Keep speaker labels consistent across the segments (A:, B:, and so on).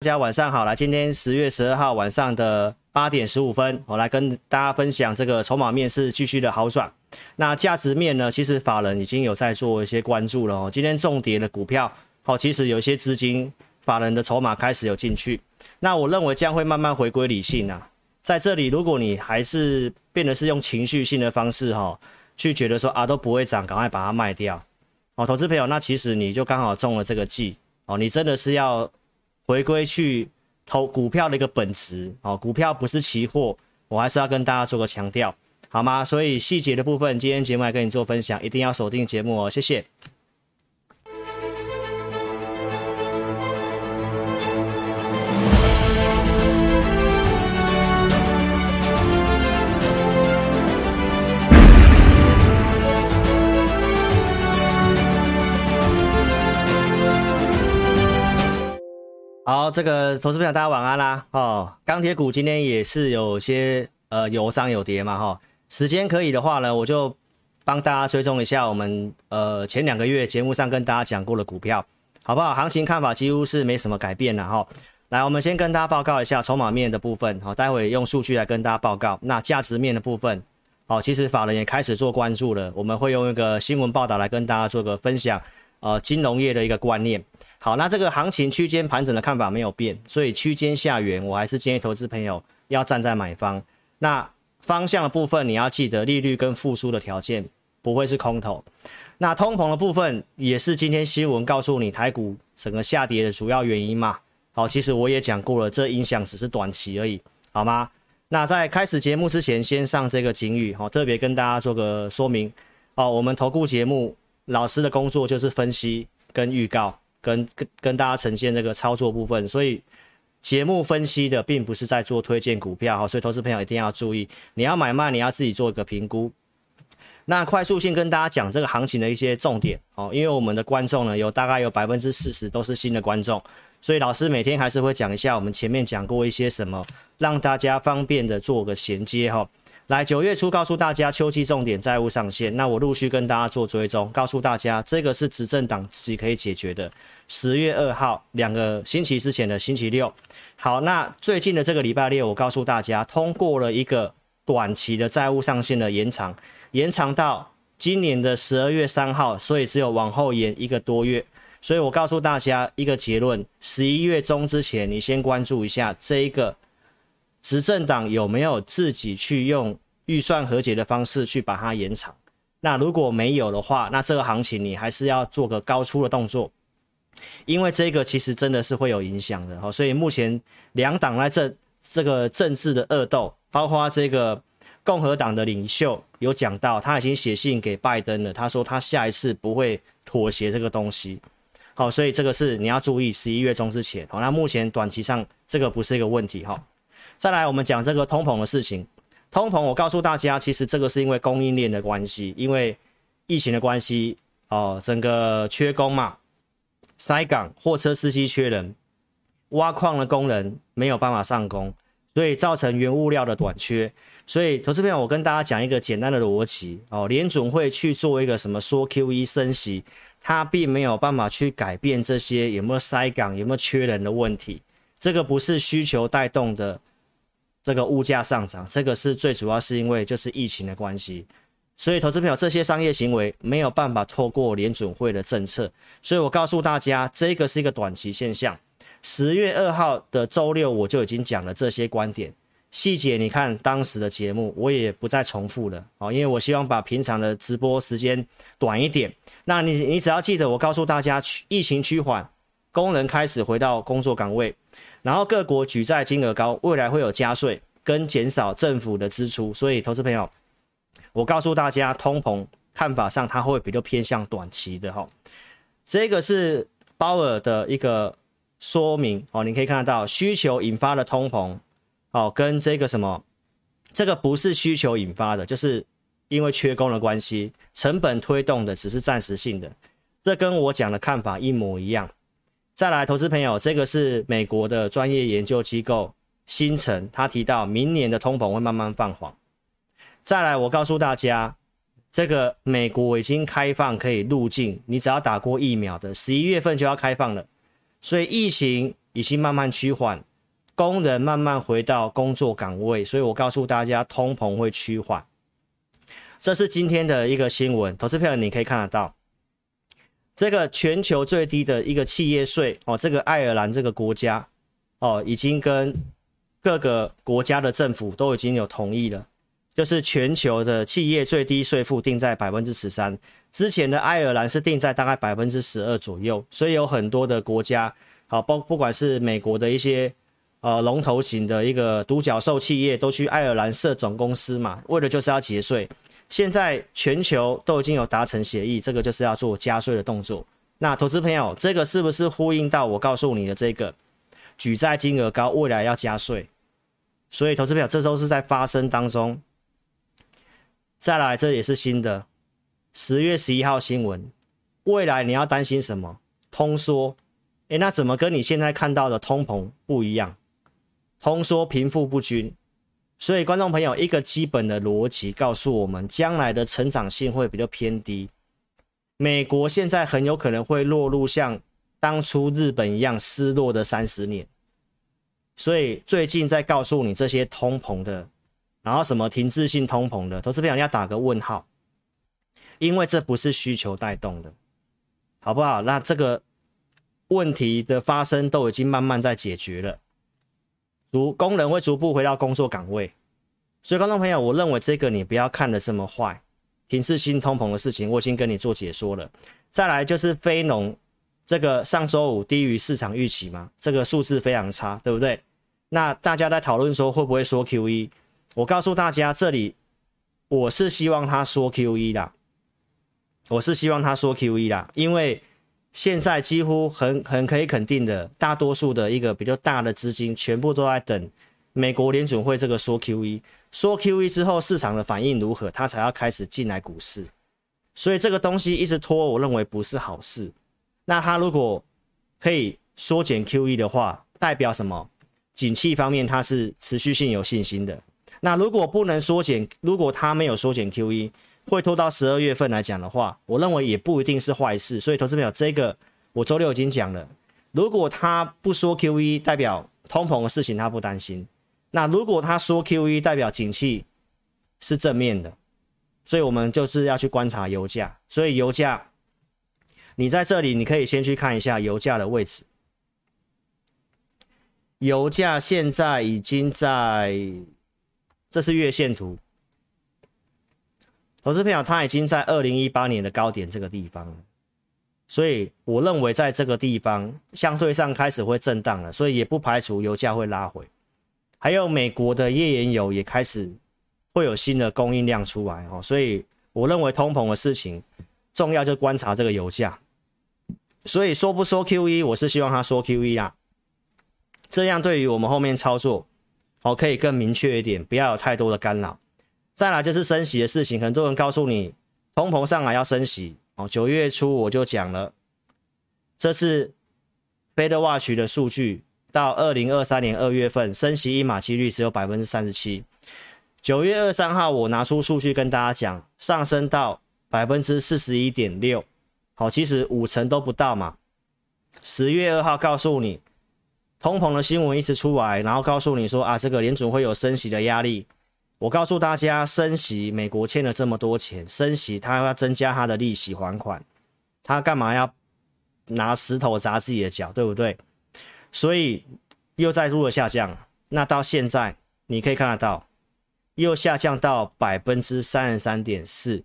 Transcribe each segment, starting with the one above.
A: 大家晚上好，来，今天十月十二号晚上的八点十五分，我来跟大家分享这个筹码面是继续的好转。那价值面呢？其实法人已经有在做一些关注了哦。今天重跌的股票，好，其实有一些资金法人的筹码开始有进去。那我认为将会慢慢回归理性啊。在这里，如果你还是变得是用情绪性的方式哈，去觉得说啊都不会涨，赶快把它卖掉哦，投资朋友，那其实你就刚好中了这个计哦，你真的是要。回归去投股票的一个本质哦，股票不是期货，我还是要跟大家做个强调，好吗？所以细节的部分，今天节目来跟你做分享，一定要锁定节目哦，谢谢。好，这个投资朋友大家晚安啦。哦，钢铁股今天也是有些呃有涨有跌嘛哈、哦。时间可以的话呢，我就帮大家追踪一下我们呃前两个月节目上跟大家讲过的股票，好不好？行情看法几乎是没什么改变了哈、哦。来，我们先跟大家报告一下筹码面的部分，好、待会用数据来跟大家报告。那价值面的部分，好、其实法人也开始做关注了，我们会用一个新闻报道来跟大家做个分享，呃，金融业的一个观念。好，那这个行情区间盘整的看法没有变，所以区间下缘，我还是建议投资朋友要站在买方。那方向的部分，你要记得利率跟复苏的条件不会是空头。那通膨的部分也是今天新闻告诉你台股整个下跌的主要原因嘛。好，其实我也讲过了，这影响只是短期而已，好吗？那在开始节目之前，先上这个警语，好，特别跟大家做个说明。哦，我们投顾节目老师的工作就是分析跟预告。跟跟跟大家呈现这个操作部分，所以节目分析的并不是在做推荐股票哈，所以投资朋友一定要注意，你要买卖你要自己做一个评估。那快速性跟大家讲这个行情的一些重点哦，因为我们的观众呢有大概有百分之四十都是新的观众，所以老师每天还是会讲一下我们前面讲过一些什么，让大家方便的做个衔接哈。来，九月初告诉大家，秋季重点债务上限，那我陆续跟大家做追踪，告诉大家这个是执政党自己可以解决的。十月二号，两个星期之前的星期六，好，那最近的这个礼拜六，我告诉大家，通过了一个短期的债务上限的延长，延长到今年的十二月三号，所以只有往后延一个多月。所以我告诉大家一个结论：十一月中之前，你先关注一下这一个。执政党有没有自己去用预算和解的方式去把它延长？那如果没有的话，那这个行情你还是要做个高出的动作，因为这个其实真的是会有影响的哈。所以目前两党在这这个政治的恶斗，包括这个共和党的领袖有讲到，他已经写信给拜登了，他说他下一次不会妥协这个东西。好，所以这个是你要注意，十一月中之前。好，那目前短期上这个不是一个问题哈。再来，我们讲这个通膨的事情。通膨，我告诉大家，其实这个是因为供应链的关系，因为疫情的关系哦，整个缺工嘛，塞港，货车司机缺人，挖矿的工人没有办法上工，所以造成原物料的短缺。所以，投资朋友，我跟大家讲一个简单的逻辑哦，联准会去做一个什么缩 QE 升息，它并没有办法去改变这些有没有塞港、有没有缺人的问题，这个不是需求带动的。这个物价上涨，这个是最主要是因为就是疫情的关系，所以投资朋友这些商业行为没有办法透过联准会的政策，所以我告诉大家，这个是一个短期现象。十月二号的周六我就已经讲了这些观点细节，你看当时的节目我也不再重复了啊，因为我希望把平常的直播时间短一点。那你你只要记得我告诉大家，疫情趋缓，工人开始回到工作岗位。然后各国举债金额高，未来会有加税跟减少政府的支出，所以投资朋友，我告诉大家，通膨看法上它会比较偏向短期的哈。这个是鲍尔的一个说明哦，你可以看得到需求引发的通膨哦，跟这个什么，这个不是需求引发的，就是因为缺工的关系，成本推动的只是暂时性的，这跟我讲的看法一模一样。再来，投资朋友，这个是美国的专业研究机构新城，他提到明年的通膨会慢慢放缓。再来，我告诉大家，这个美国已经开放可以入境，你只要打过疫苗的，十一月份就要开放了。所以疫情已经慢慢趋缓，工人慢慢回到工作岗位，所以我告诉大家，通膨会趋缓。这是今天的一个新闻，投资票你可以看得到，这个全球最低的一个企业税哦，这个爱尔兰这个国家哦，已经跟各个国家的政府都已经有同意了，就是全球的企业最低税负定在百分之十三，之前的爱尔兰是定在大概百分之十二左右，所以有很多的国家，好包不管是美国的一些呃龙头型的一个独角兽企业，都去爱尔兰设总公司嘛，为的就是要节税。现在全球都已经有达成协议，这个就是要做加税的动作。那投资朋友，这个是不是呼应到我告诉你的这个举债金额高，未来要加税？所以投资朋友，这都是在发生当中。再来，这也是新的十月十一号新闻。未来你要担心什么？通缩？诶，那怎么跟你现在看到的通膨不一样？通缩贫富不均。所以，观众朋友，一个基本的逻辑告诉我们，将来的成长性会比较偏低。美国现在很有可能会落入像当初日本一样失落的三十年。所以，最近在告诉你这些通膨的，然后什么停滞性通膨的，投资朋友你要打个问号，因为这不是需求带动的，好不好？那这个问题的发生都已经慢慢在解决了。逐工人会逐步回到工作岗位，所以观众朋友，我认为这个你不要看得这么坏。停滞性通膨的事情，我已经跟你做解说了。再来就是非农，这个上周五低于市场预期嘛，这个数字非常差，对不对？那大家在讨论说会不会说 QE？我告诉大家，这里我是希望他说 QE 的，我是希望他说 QE 的，因为。现在几乎很很可以肯定的，大多数的一个比较大的资金全部都在等美国联准会这个说 QE，说 QE 之后市场的反应如何，它才要开始进来股市。所以这个东西一直拖，我认为不是好事。那它如果可以缩减 QE 的话，代表什么？景气方面它是持续性有信心的。那如果不能缩减，如果它没有缩减 QE。会拖到十二月份来讲的话，我认为也不一定是坏事。所以，投资朋友，这个我周六已经讲了。如果他不说 QE，代表通膨的事情他不担心。那如果他说 QE，代表景气是正面的。所以我们就是要去观察油价。所以油价，你在这里你可以先去看一下油价的位置。油价现在已经在，这是月线图。投资朋友，他已经在二零一八年的高点这个地方了，所以我认为在这个地方相对上开始会震荡了，所以也不排除油价会拉回。还有美国的页岩油也开始会有新的供应量出来哦，所以我认为通膨的事情重要就观察这个油价。所以说不说 QE，我是希望他说 QE 啊，这样对于我们后面操作哦可以更明确一点，不要有太多的干扰。再来就是升息的事情，很多人告诉你通膨上来要升息哦。九月初我就讲了，这是 FedWatch 的数据，到二零二三年二月份升息一码几率只有百分之三十七。九月二三号我拿出数据跟大家讲，上升到百分之四十一点六，好，其实五成都不到嘛。十月二号告诉你通膨的新闻一直出来，然后告诉你说啊，这个联准会有升息的压力。我告诉大家，升息，美国欠了这么多钱，升息，他要增加他的利息还款，他干嘛要拿石头砸自己的脚，对不对？所以又再度的下降，那到现在你可以看得到，又下降到百分之三十三点四，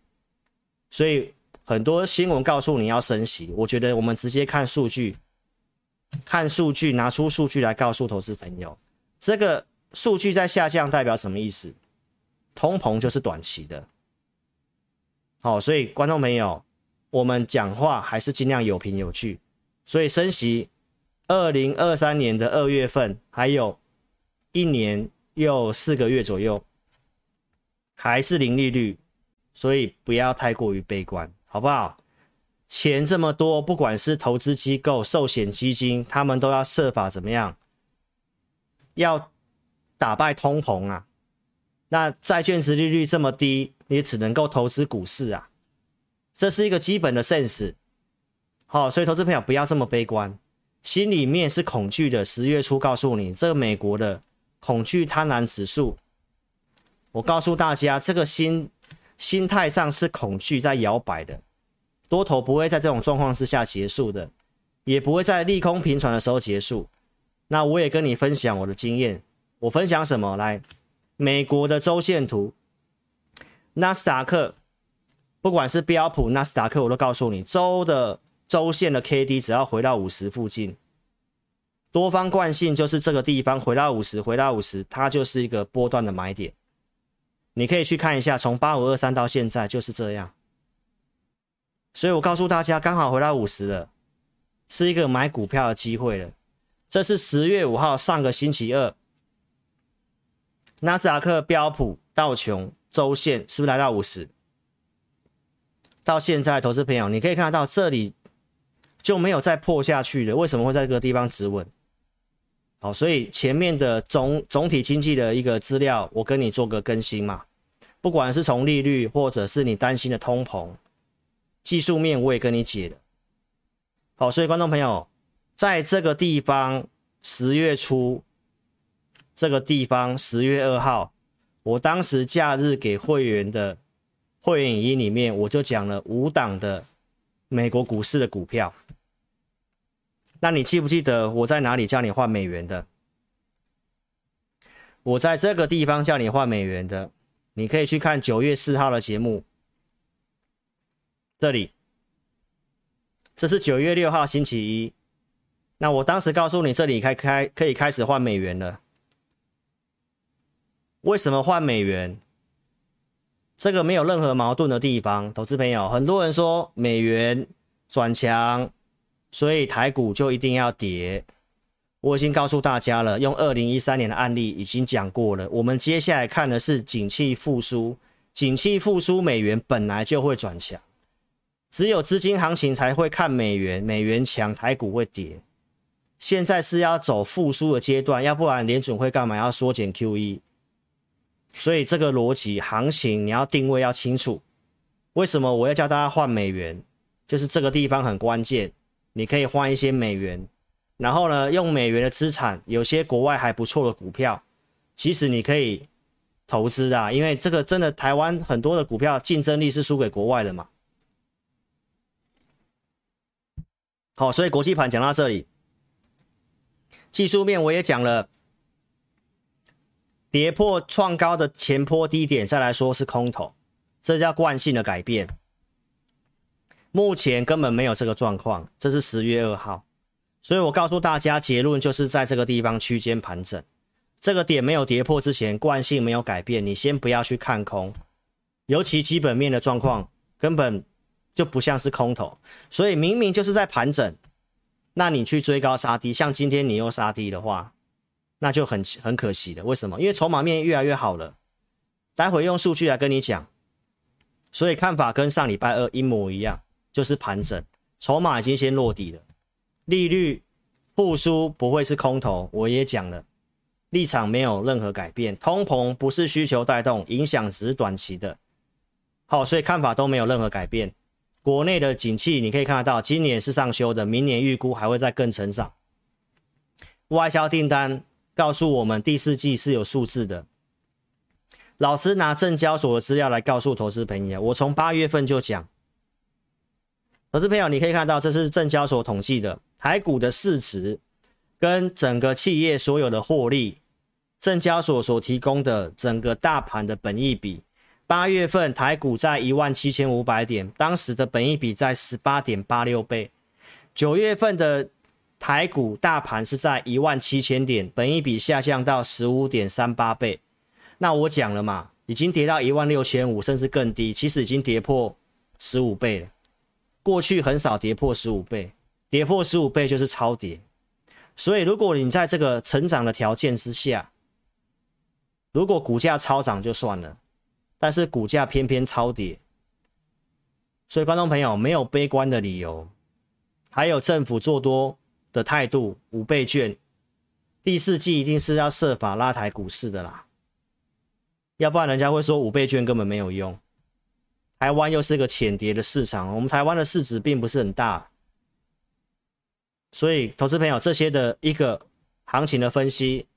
A: 所以很多新闻告诉你要升息，我觉得我们直接看数据，看数据，拿出数据来告诉投资朋友，这个数据在下降代表什么意思？通膨就是短期的，好，所以观众朋友，我们讲话还是尽量有凭有据。所以升息，二零二三年的二月份还有一年又四个月左右，还是零利率，所以不要太过于悲观，好不好？钱这么多，不管是投资机构、寿险基金，他们都要设法怎么样，要打败通膨啊！那债券值利率这么低，你只能够投资股市啊，这是一个基本的 sense。好，所以投资朋友不要这么悲观。心里面是恐惧的。十月初告诉你，这个美国的恐惧贪婪指数，我告诉大家，这个心心态上是恐惧在摇摆的，多头不会在这种状况之下结束的，也不会在利空频传的时候结束。那我也跟你分享我的经验，我分享什么？来，美国的周线图，纳斯达克，不管是标普、纳斯达克，我都告诉你，周的周线的 K D 只要回到五十附近，多方惯性就是这个地方回到五十，回到五十，它就是一个波段的买点。你可以去看一下，从八五二三到现在就是这样。所以我告诉大家，刚好回到五十了，是一个买股票的机会了。这是十月五号，上个星期二，纳斯达克、标普、道琼周线是不是来到五十？到现在，投资朋友，你可以看得到这里就没有再破下去了。为什么会在这个地方止稳？好，所以前面的总总体经济的一个资料，我跟你做个更新嘛。不管是从利率，或者是你担心的通膨，技术面我也跟你解了。好，所以观众朋友。在这个地方，十月初，这个地方十月二号，我当时假日给会员的会员影音里面，我就讲了五档的美国股市的股票。那你记不记得我在哪里叫你换美元的？我在这个地方叫你换美元的，你可以去看九月四号的节目。这里，这是九月六号星期一。那我当时告诉你，这里开开可以开始换美元了。为什么换美元？这个没有任何矛盾的地方，投资朋友，很多人说美元转强，所以台股就一定要跌。我已经告诉大家了，用二零一三年的案例已经讲过了。我们接下来看的是景气复苏，景气复苏，美元本来就会转强，只有资金行情才会看美元，美元强，台股会跌。现在是要走复苏的阶段，要不然联准会干嘛要缩减 QE？所以这个逻辑行情你要定位要清楚。为什么我要教大家换美元？就是这个地方很关键，你可以换一些美元，然后呢，用美元的资产，有些国外还不错的股票，其实你可以投资啊，因为这个真的台湾很多的股票竞争力是输给国外的嘛。好，所以国际盘讲到这里。技术面我也讲了，跌破创高的前波低点，再来说是空头，这叫惯性的改变。目前根本没有这个状况，这是十月二号，所以我告诉大家结论就是在这个地方区间盘整，这个点没有跌破之前，惯性没有改变，你先不要去看空，尤其基本面的状况根本就不像是空头，所以明明就是在盘整。那你去追高杀低，像今天你又杀低的话，那就很很可惜的。为什么？因为筹码面越来越好了。待会用数据来跟你讲，所以看法跟上礼拜二一模一样，就是盘整，筹码已经先落底了。利率复苏不会是空头，我也讲了，立场没有任何改变。通膨不是需求带动，影响只是短期的。好，所以看法都没有任何改变。国内的景气，你可以看得到，今年是上修的，明年预估还会再更成长。外销订单告诉我们，第四季是有数字的。老师拿证交所的资料来告诉投资朋友，我从八月份就讲，投资朋友你可以看到，这是证交所统计的台股的市值跟整个企业所有的获利，证交所所提供的整个大盘的本益比。八月份台股在一万七千五百点，当时的本益比在十八点八六倍。九月份的台股大盘是在一万七千点，本益比下降到十五点三八倍。那我讲了嘛，已经跌到一万六千五，甚至更低，其实已经跌破十五倍了。过去很少跌破十五倍，跌破十五倍就是超跌。所以如果你在这个成长的条件之下，如果股价超涨就算了。但是股价偏偏超跌，所以观众朋友没有悲观的理由。还有政府做多的态度，五倍券，第四季一定是要设法拉抬股市的啦，要不然人家会说五倍券根本没有用。台湾又是个浅碟的市场，我们台湾的市值并不是很大，所以投资朋友这些的一个行情的分析，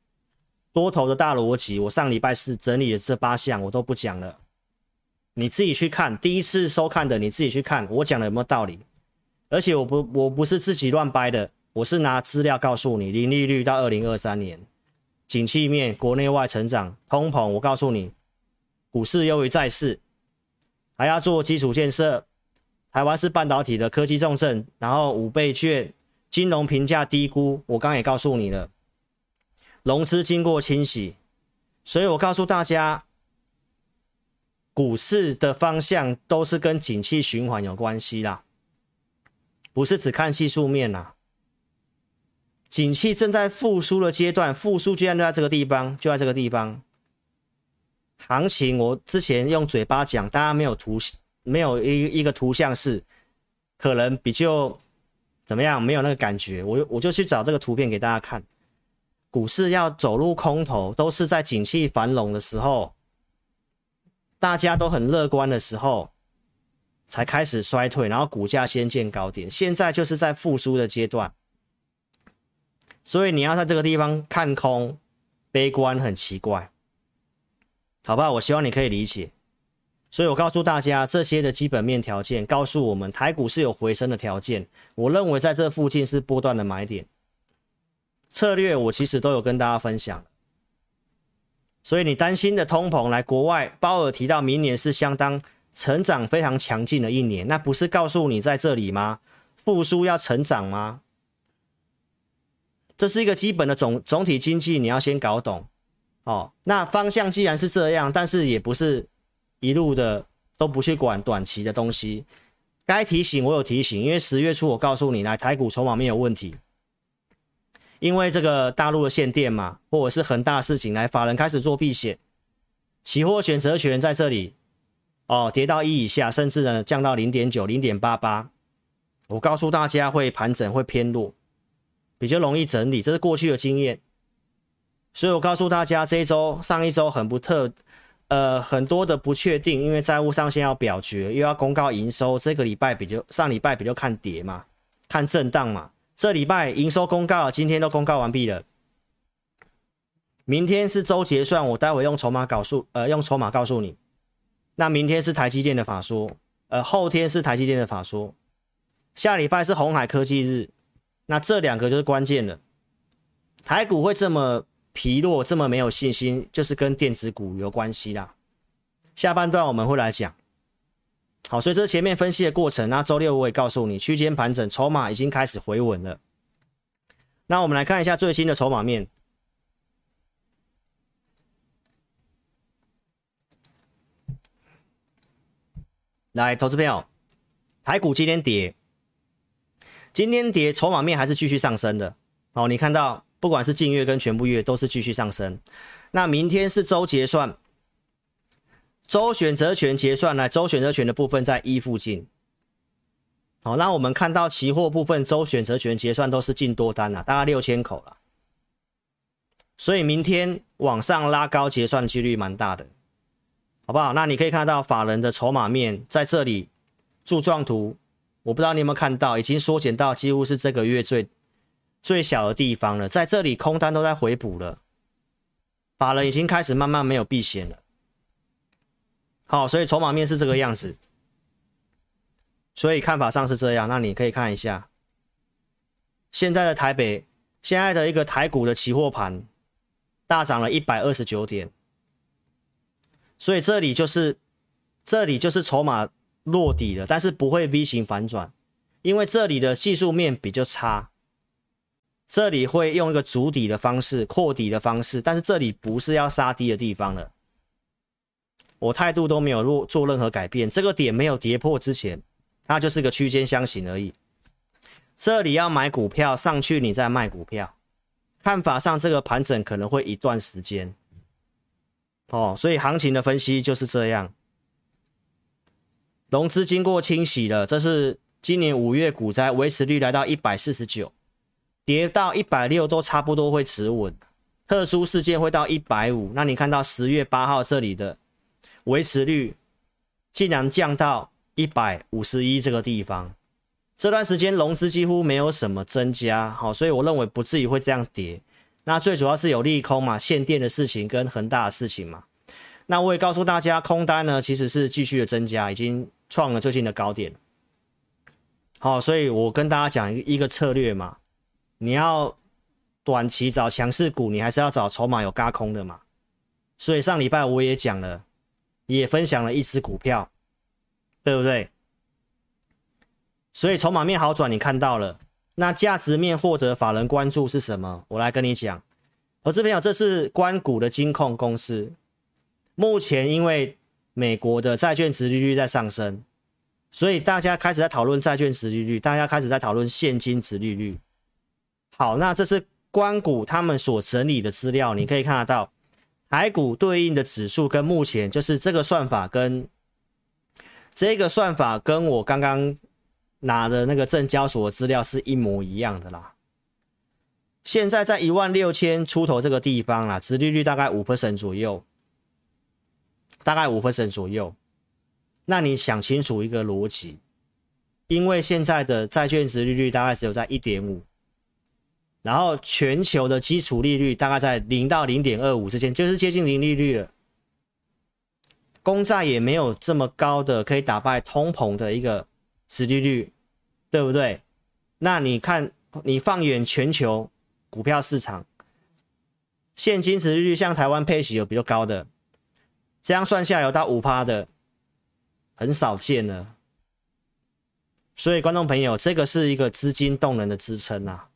A: 多头的大逻辑，我上礼拜四整理的这八项我都不讲了，你自己去看。第一次收看的你自己去看，我讲的有没有道理？而且我不我不是自己乱掰的，我是拿资料告诉你，零利率到二零二三年，景气面国内外成长，通膨，我告诉你，股市优于债市，还要做基础建设，台湾是半导体的科技重镇，然后五倍券，金融评价低估，我刚也告诉你了，融资经过清洗，所以我告诉大家，股市的方向都是跟景气循环有关系啦。不是只看技术面啦、啊，景气正在复苏的阶段，复苏阶段就在这个地方，就在这个地方。行情我之前用嘴巴讲，大家没有图，没有一一个图像是可能比较怎么样，没有那个感觉。我我就去找这个图片给大家看。股市要走入空头，都是在景气繁荣的时候，大家都很乐观的时候。才开始衰退，然后股价先见高点，现在就是在复苏的阶段，所以你要在这个地方看空、悲观很奇怪，好吧？我希望你可以理解。所以我告诉大家，这些的基本面条件告诉我们，台股是有回升的条件。我认为在这附近是波段的买点，策略我其实都有跟大家分享。所以你担心的通膨，来国外鲍尔提到明年是相当。成长非常强劲的一年，那不是告诉你在这里吗？复苏要成长吗？这是一个基本的总总体经济，你要先搞懂哦。那方向既然是这样，但是也不是一路的都不去管短期的东西。该提醒我有提醒，因为十月初我告诉你，来台股筹码面有问题，因为这个大陆的限电嘛，或者是很大事情，来法人开始做避险，期货选择权在这里。哦，跌到一以下，甚至呢降到零点九、零点八八。我告诉大家会盘整，会偏弱，比较容易整理，这是过去的经验。所以我告诉大家，这一周、上一周很不特，呃，很多的不确定，因为债务上限要表决，又要公告营收。这个礼拜比较上礼拜比较看跌嘛，看震荡嘛。这礼拜营收公告，今天都公告完毕了。明天是周结算，我待会用筹码告诉，呃，用筹码告诉你。那明天是台积电的法说，呃，后天是台积电的法说，下礼拜是红海科技日，那这两个就是关键了。台股会这么疲弱，这么没有信心，就是跟电子股有关系啦。下半段我们会来讲。好，所以这前面分析的过程。那周六我也告诉你，区间盘整，筹码已经开始回稳了。那我们来看一下最新的筹码面。来，投资朋友，台股今天跌，今天跌，筹码面还是继续上升的。好，你看到不管是近月跟全部月都是继续上升。那明天是周结算，周选择权结算，呢周选择权的部分在一附近。好，那我们看到期货部分周选择权结算都是进多单了，大概六千口了。所以明天往上拉高结算几率蛮大的。好不好？那你可以看到法人的筹码面在这里，柱状图，我不知道你有没有看到，已经缩减到几乎是这个月最最小的地方了。在这里空单都在回补了，法人已经开始慢慢没有避险了。好，所以筹码面是这个样子，所以看法上是这样。那你可以看一下现在的台北，现在的一个台股的期货盘大涨了一百二十九点。所以这里就是，这里就是筹码落底了，但是不会 V 型反转，因为这里的技术面比较差，这里会用一个筑底的方式、扩底的方式，但是这里不是要杀低的地方了。我态度都没有做做任何改变，这个点没有跌破之前，它就是个区间箱型而已。这里要买股票上去，你再卖股票，看法上这个盘整可能会一段时间。哦，所以行情的分析就是这样。融资经过清洗了，这是今年五月股灾维持率来到一百四十九，跌到一百六都差不多会持稳。特殊事件会到一百五，那你看到十月八号这里的维持率竟然降到一百五十一这个地方，这段时间融资几乎没有什么增加，好，所以我认为不至于会这样跌。那最主要是有利空嘛，限电的事情跟恒大的事情嘛。那我也告诉大家，空单呢其实是继续的增加，已经创了最近的高点。好，所以我跟大家讲一个策略嘛，你要短期找强势股，你还是要找筹码有轧空的嘛。所以上礼拜我也讲了，也分享了一只股票，对不对？所以筹码面好转，你看到了。那价值面获得法人关注是什么？我来跟你讲，投资朋友，这是关股的金控公司。目前因为美国的债券殖利率在上升，所以大家开始在讨论债券殖利率，大家开始在讨论现金殖利率。好，那这是关谷他们所整理的资料，你可以看得到，台股对应的指数跟目前就是这个算法跟这个算法跟我刚刚。拿的那个证交所的资料是一模一样的啦。现在在一万六千出头这个地方啦，殖利率大概五 percent 左右，大概五分神左右。那你想清楚一个逻辑，因为现在的债券殖利率大概只有在一点五，然后全球的基础利率大概在零到零点二五之间，就是接近零利率了。公债也没有这么高的可以打败通膨的一个。实利率，对不对？那你看，你放眼全球股票市场，现金殖利率像台湾配息有比较高的，这样算下来有到五趴的，很少见了。所以观众朋友，这个是一个资金动能的支撑啊。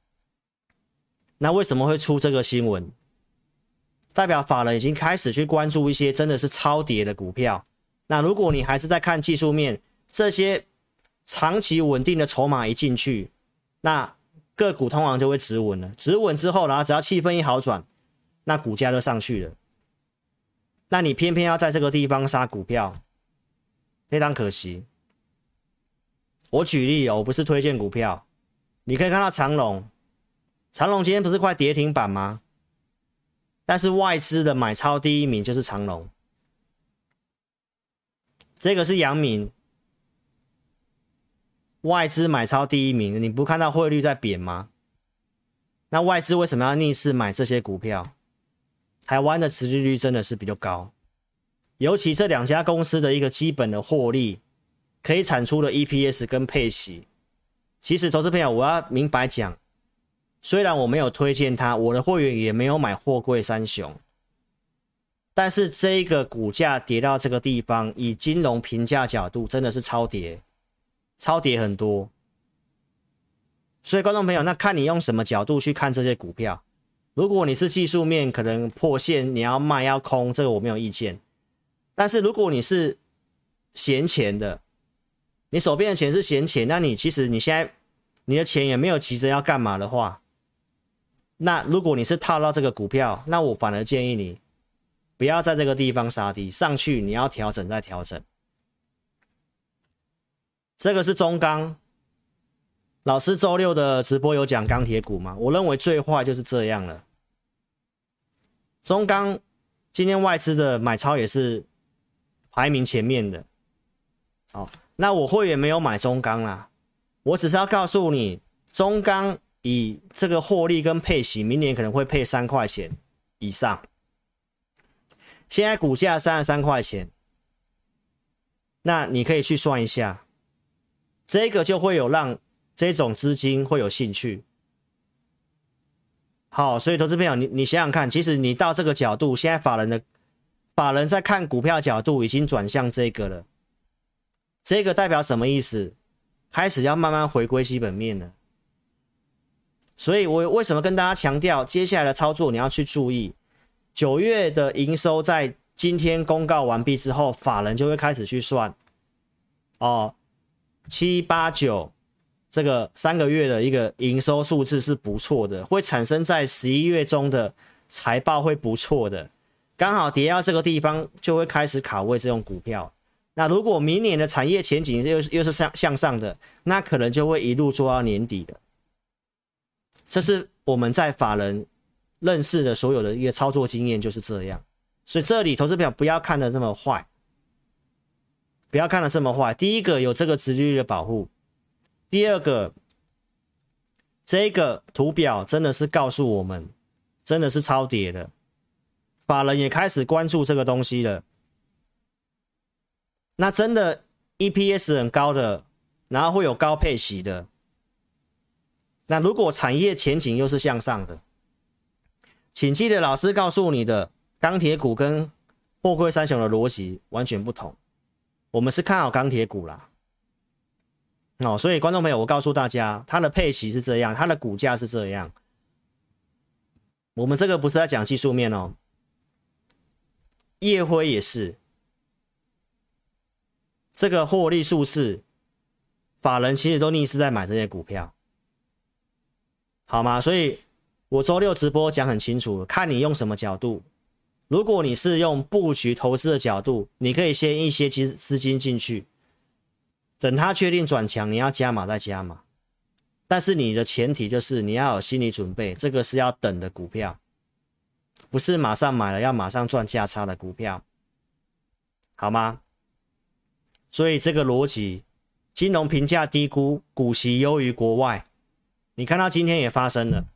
A: 那为什么会出这个新闻？代表法人已经开始去关注一些真的是超跌的股票。那如果你还是在看技术面，这些。长期稳定的筹码一进去，那个股通常就会止稳了。止稳之后，然后只要气氛一好转，那股价就上去了。那你偏偏要在这个地方杀股票，非常可惜。我举例哦，我不是推荐股票，你可以看到长荣，长荣今天不是快跌停板吗？但是外资的买超第一名就是长荣，这个是阳明。外资买超第一名，你不看到汇率在贬吗？那外资为什么要逆势买这些股票？台湾的殖利率真的是比较高，尤其这两家公司的一个基本的获利，可以产出的 EPS 跟配息。其实投资朋友，我要明白讲，虽然我没有推荐它，我的会员也没有买货柜三雄，但是这个股价跌到这个地方，以金融评价角度，真的是超跌。超跌很多，所以观众朋友，那看你用什么角度去看这些股票。如果你是技术面可能破线，你要卖要空，这个我没有意见。但是如果你是闲钱的，你手边的钱是闲钱，那你其实你现在你的钱也没有急着要干嘛的话，那如果你是套到这个股票，那我反而建议你不要在这个地方杀低，上去你要调整再调整。这个是中钢，老师周六的直播有讲钢铁股吗？我认为最坏就是这样了。中钢今天外资的买超也是排名前面的。好，那我会员没有买中钢啦，我只是要告诉你，中钢以这个获利跟配息，明年可能会配三块钱以上。现在股价三十三块钱，那你可以去算一下。这个就会有让这种资金会有兴趣。好，所以投资朋友，你你想想看，其实你到这个角度，现在法人的法人在看股票角度已经转向这个了。这个代表什么意思？开始要慢慢回归基本面了。所以我为什么跟大家强调，接下来的操作你要去注意，九月的营收在今天公告完毕之后，法人就会开始去算哦。七八九这个三个月的一个营收数字是不错的，会产生在十一月中的财报会不错的，刚好跌到这个地方就会开始卡位这种股票。那如果明年的产业前景又又是向向上的，那可能就会一路做到年底的。这是我们在法人认识的所有的一个操作经验就是这样，所以这里投资表不要看的这么坏。不要看的这么坏。第一个有这个殖利率的保护，第二个，这个图表真的是告诉我们，真的是超跌的，法人也开始关注这个东西了。那真的 EPS 很高的，然后会有高配息的。那如果产业前景又是向上的，请记得老师告诉你的钢铁股跟货柜三雄的逻辑完全不同。我们是看好钢铁股啦，哦，所以观众朋友，我告诉大家，它的配息是这样，它的股价是这样。我们这个不是在讲技术面哦，烨辉也是，这个获利数字，法人其实都逆势在买这些股票。好吗？所以我周六直播讲很清楚，看你用什么角度。如果你是用布局投资的角度，你可以先一些资资金进去，等它确定转强，你要加码再加码。但是你的前提就是你要有心理准备，这个是要等的股票，不是马上买了要马上赚价差的股票，好吗？所以这个逻辑，金融评价低估，股息优于国外。你看到今天也发生了，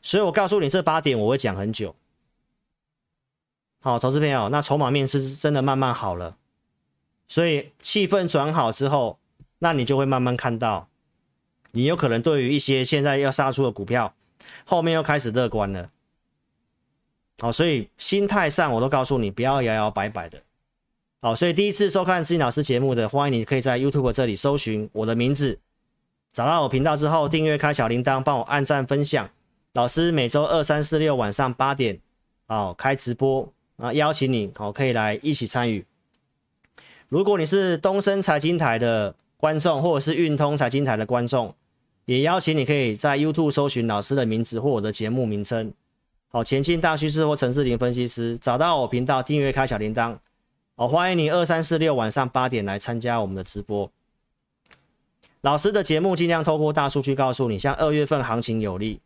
A: 所以我告诉你这八点我会讲很久。好，投资朋友，那筹码面是真的慢慢好了，所以气氛转好之后，那你就会慢慢看到，你有可能对于一些现在要杀出的股票，后面又开始乐观了。好，所以心态上我都告诉你，不要摇摇摆摆的。好，所以第一次收看资老师节目的，欢迎你可以在 YouTube 这里搜寻我的名字。找到我频道之后，订阅开小铃铛，帮我按赞分享。老师每周二、三、四、六晚上八点，哦，开直播啊，邀请你哦，可以来一起参与。如果你是东森财经台的观众，或者是运通财经台的观众，也邀请你可以在 YouTube 搜寻老师的名字或我的节目名称，好，前进大趋势或陈志林分析师，找到我频道，订阅开小铃铛，好，欢迎你二、三、四、六晚上八点来参加我们的直播。老师的节目尽量透过大数据告诉你，像二月份行情有利，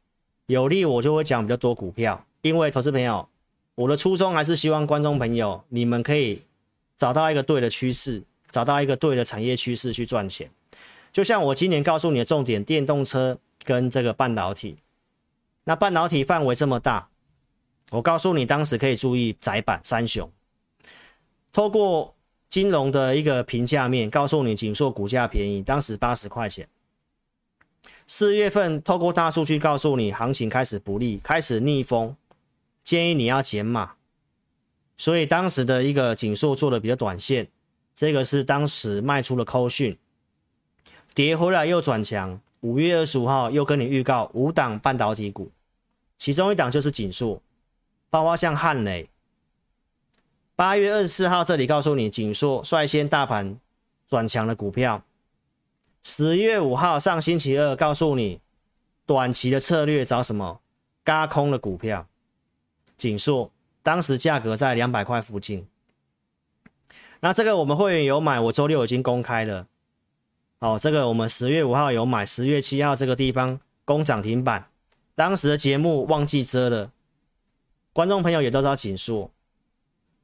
A: 有利我就会讲比较多股票，因为投资朋友，我的初衷还是希望观众朋友你们可以找到一个对的趋势，找到一个对的产业趋势去赚钱。就像我今年告诉你的重点，电动车跟这个半导体，那半导体范围这么大，我告诉你当时可以注意窄板三雄，透过。金融的一个评价面告诉你，景硕股价便宜，当时八十块钱。四月份透过大数据告诉你，行情开始不利，开始逆风，建议你要减码。所以当时的一个景硕做的比较短线，这个是当时卖出了扣讯，跌回来又转强。五月二十五号又跟你预告五档半导体股，其中一档就是景硕，包括像汉磊。八月二十四号，这里告诉你，景硕率先大盘转强的股票。十月五号上星期二，告诉你短期的策略找什么？轧空的股票。景硕当时价格在两百块附近。那这个我们会员有买，我周六已经公开了。哦，这个我们十月五号有买，十月七号这个地方攻涨停板。当时的节目忘记遮了，观众朋友也都知道景硕。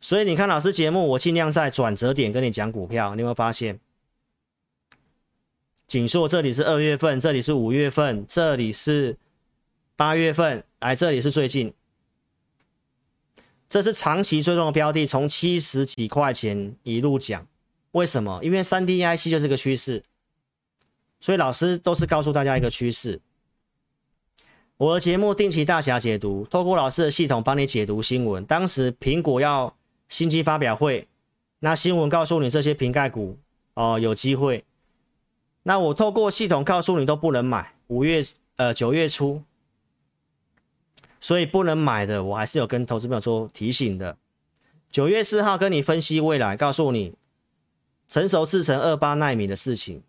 A: 所以你看老师节目，我尽量在转折点跟你讲股票，你有没有发现，景硕这里是二月份，这里是五月份，这里是八月份，哎这里是最近，这是长期追踪的标的，从七十几块钱一路讲，为什么？因为三 D IC 就是个趋势，所以老师都是告诉大家一个趋势。我的节目定期大侠解读，透过老师的系统帮你解读新闻，当时苹果要。新机发表会，那新闻告诉你这些瓶盖股哦有机会，那我透过系统告诉你都不能买，五月呃九月初，所以不能买的我还是有跟投资朋友说提醒的。九月四号跟你分析未来，告诉你成熟制成二八奈米的事情，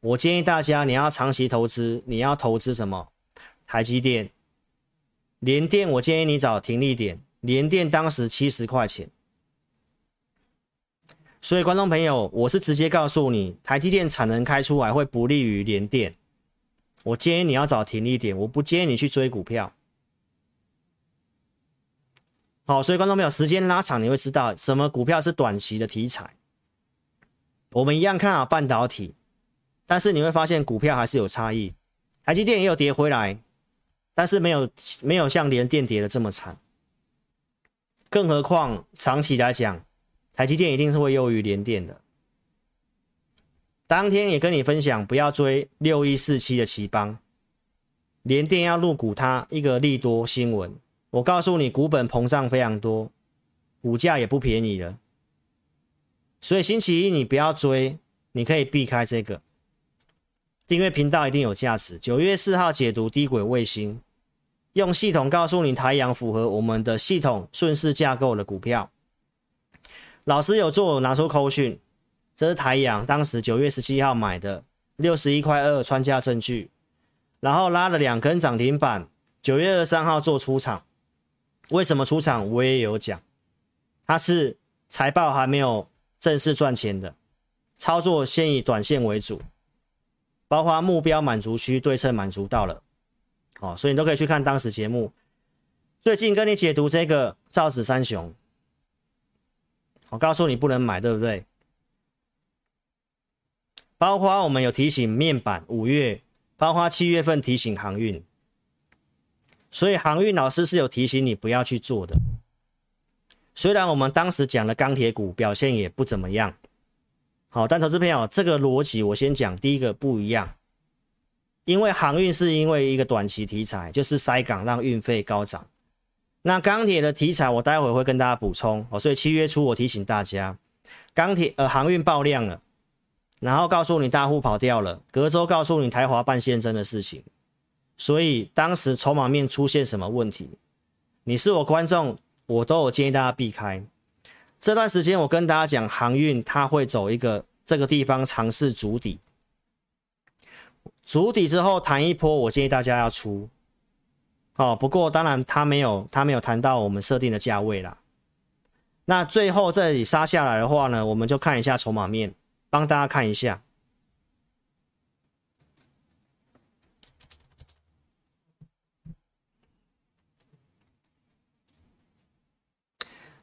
A: 我建议大家你要长期投资，你要投资什么？台积电、联电，我建议你找停利点。联电当时七十块钱，所以观众朋友，我是直接告诉你，台积电产能开出来会不利于联电，我建议你要找停利点，我不建议你去追股票。好，所以观众朋友，时间拉长你会知道什么股票是短期的题材。我们一样看好半导体，但是你会发现股票还是有差异，台积电也有跌回来，但是没有没有像联电跌的这么惨。更何况长期来讲，台积电一定是会优于联电的。当天也跟你分享，不要追六一四七的奇邦，联电要入股它一个利多新闻。我告诉你，股本膨胀非常多，股价也不便宜了。所以星期一你不要追，你可以避开这个。订阅频道一定有价值。九月四号解读低轨卫星，用系统告诉你台阳符合我们的系统顺势架构的股票。老师有做拿出扣讯。这是台阳，当时九月十七号买的，六十一块二穿价证据，然后拉了两根涨停板。九月二十三号做出场，为什么出场？我也有讲，它是财报还没有正式赚钱的，操作先以短线为主，包括目标满足区对称满足到了，哦，所以你都可以去看当时节目。最近跟你解读这个造纸三雄，我告诉你不能买，对不对？包括我们有提醒面板五月，包括七月份提醒航运，所以航运老师是有提醒你不要去做的。虽然我们当时讲的钢铁股表现也不怎么样，好，但投资朋友这个逻辑我先讲，第一个不一样，因为航运是因为一个短期题材，就是塞港让运费高涨。那钢铁的题材我待会会跟大家补充哦，所以七月初我提醒大家，钢铁呃航运爆量了。然后告诉你大户跑掉了，隔周告诉你台华办现增的事情，所以当时筹码面出现什么问题，你是我观众，我都有建议大家避开。这段时间我跟大家讲航运，它会走一个这个地方尝试筑底，筑底之后弹一波，我建议大家要出。哦，不过当然它没有它没有谈到我们设定的价位啦。那最后这里杀下来的话呢，我们就看一下筹码面。帮大家看一下，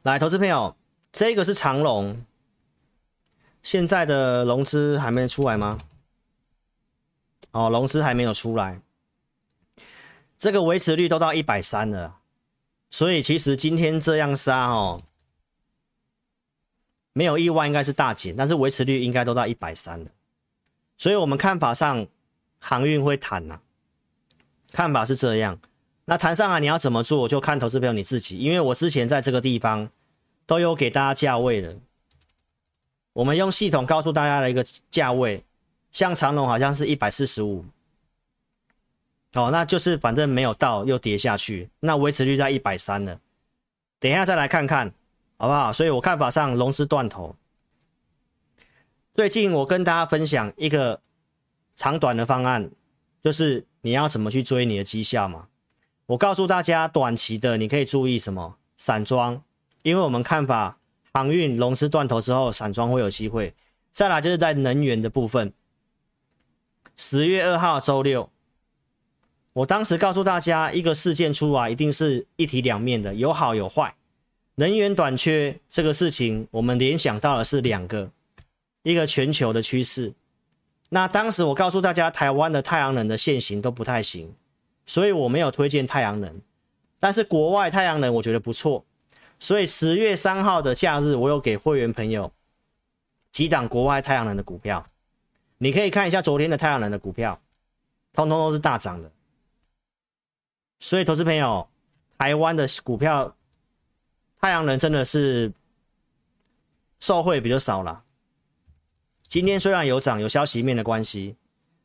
A: 来，投资朋友，这个是长龙，现在的融资还没出来吗？哦，融资还没有出来，这个维持率都到一百三了，所以其实今天这样杀哦。没有意外，应该是大减，但是维持率应该都到一百三了，所以我们看法上航运会弹呐、看法是这样。那谈上来你要怎么做，就看投资朋友你自己，因为我之前在这个地方都有给大家价位的，我们用系统告诉大家的一个价位，像长龙好像是一百四十五，哦，那就是反正没有到又跌下去，那维持率在一百三了，等一下再来看看。好不好？所以我看法上，龙是断头。最近我跟大家分享一个长短的方案，就是你要怎么去追你的绩效嘛。我告诉大家，短期的你可以注意什么？散装，因为我们看法航运融资断头之后，散装会有机会。再来就是在能源的部分。十月二号周六，我当时告诉大家，一个事件出来，一定是一体两面的，有好有坏。能源短缺这个事情，我们联想到的是两个，一个全球的趋势。那当时我告诉大家，台湾的太阳能的现行都不太行，所以我没有推荐太阳能。但是国外太阳能我觉得不错，所以十月三号的假日，我有给会员朋友几档国外太阳能的股票，你可以看一下昨天的太阳能的股票，通通都是大涨的。所以投资朋友，台湾的股票。太阳能真的是受惠比较少了。今天虽然有涨，有消息面的关系，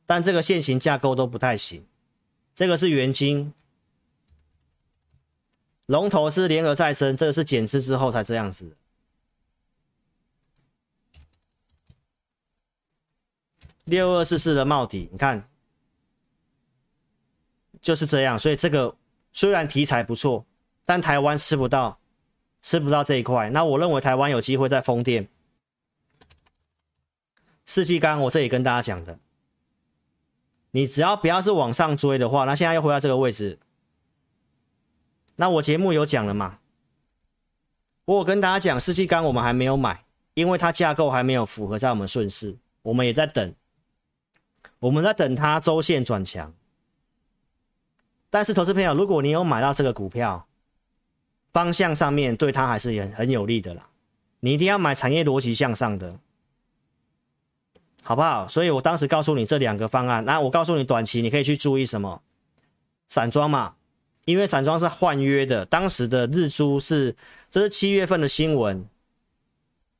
A: 但这个现行架构都不太行。这个是元晶，龙头是联合再生，这个是减资之后才这样子。六二四四的帽底，你看就是这样。所以这个虽然题材不错，但台湾吃不到。吃不到这一块，那我认为台湾有机会在风电、世纪钢，我这里跟大家讲的，你只要不要是往上追的话，那现在又回到这个位置，那我节目有讲了嘛？我有跟大家讲，世纪钢我们还没有买，因为它架构还没有符合在我们顺势，我们也在等。我们在等它周线转强。但是，投资朋友，如果你有买到这个股票，方向上面对它还是很很有利的啦。你一定要买产业逻辑向上的，好不好？所以我当时告诉你这两个方案。那我告诉你，短期你可以去注意什么？散装嘛，因为散装是换约的。当时的日租是，这是七月份的新闻。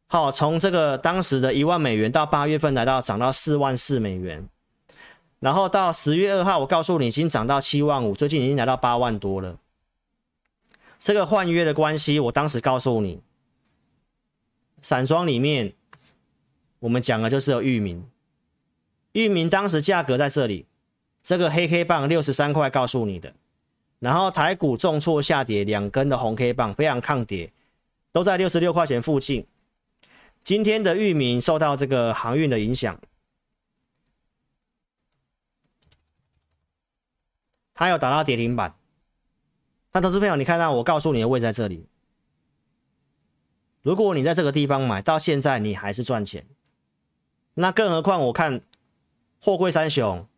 A: 好，从这个当时的一万美元到八月份来到涨到四万四美元。然后到十月二号，我告诉你已经涨到七万五，最近已经来到八万多了。这个换约的关系，我当时告诉你，散装里面我们讲的就是有域名，域名当时价格在这里，这个黑黑棒六十三块告诉你的。然后台股重挫下跌，两根的红 K 棒非常抗跌，都在六十六块钱附近。今天的域名受到这个航运的影响。它有打到跌停板，那投资朋友，你看到我告诉你的位在这里。如果你在这个地方买到现在，你还是赚钱。那更何况我看货柜三雄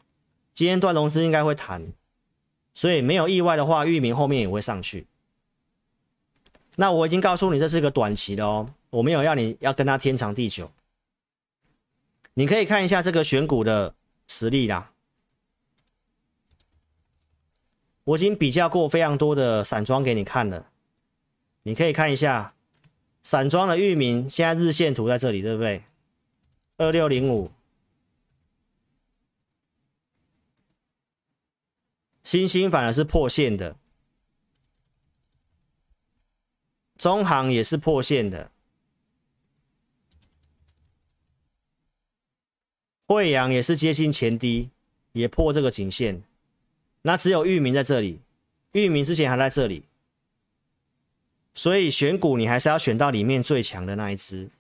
A: 今天段融资应该会弹，所以没有意外的话，域名后面也会上去。那我已经告诉你这是个短期的哦，我没有要你要跟它天长地久。你可以看一下这个选股的实力啦。我已经比较过非常多的散装给你看了，你可以看一下散装的域名，现在日线图在这里，对不对？二六零五，新兴反而是破线的，中航也是破线的，慧洋也是接近前低，也破这个颈线。那只有裕民在这里，裕民之前还在这里，所以选股你还是要选到里面最强的那一只，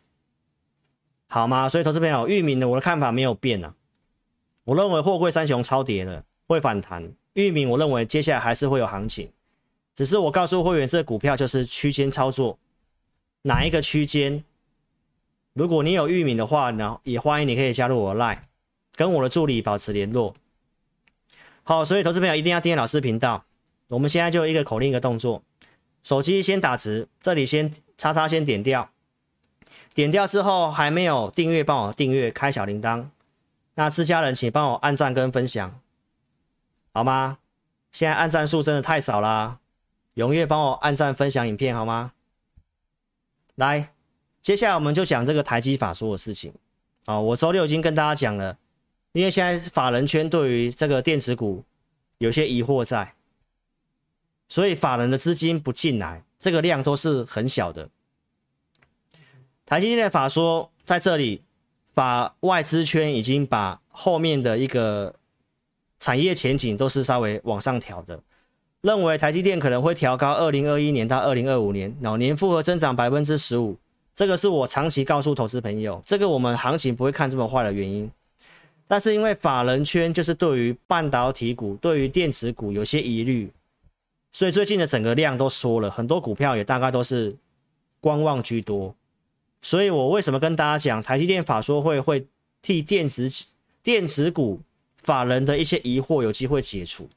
A: 好吗？所以投资朋友，裕民的我的看法没有变啊，我认为货柜三雄超跌了，会反弹，玉米我认为接下来还是会有行情，只是我告诉会员，这股票就是区间操作，哪一个区间？如果你有玉米的话呢，也欢迎你可以加入我的 Line，跟我的助理保持联络。好，所以投资朋友一定要订阅老师频道。我们现在就一个口令一个动作，手机先打直，这里先叉叉先点掉，点掉之后还没有订阅，帮我订阅开小铃铛。那自家人请帮我按赞跟分享，好吗？现在按赞数真的太少啦，踊跃帮我按赞分享影片好吗？来，接下来我们就讲这个台积法说的事情。啊，我周六已经跟大家讲了。因为现在法人圈对于这个电子股有些疑惑在，所以法人的资金不进来，这个量都是很小的。台积电的法说在这里，法外资圈已经把后面的一个产业前景都是稍微往上调的，认为台积电可能会调高二零二一年到二零二五年，老年复合增长百分之十五，这个是我长期告诉投资朋友，这个我们行情不会看这么坏的原因。但是因为法人圈就是对于半导体股、对于电子股有些疑虑，所以最近的整个量都缩了，很多股票也大概都是观望居多。所以我为什么跟大家讲，台积电法说会会替电子电子股法人的一些疑惑有机会解除，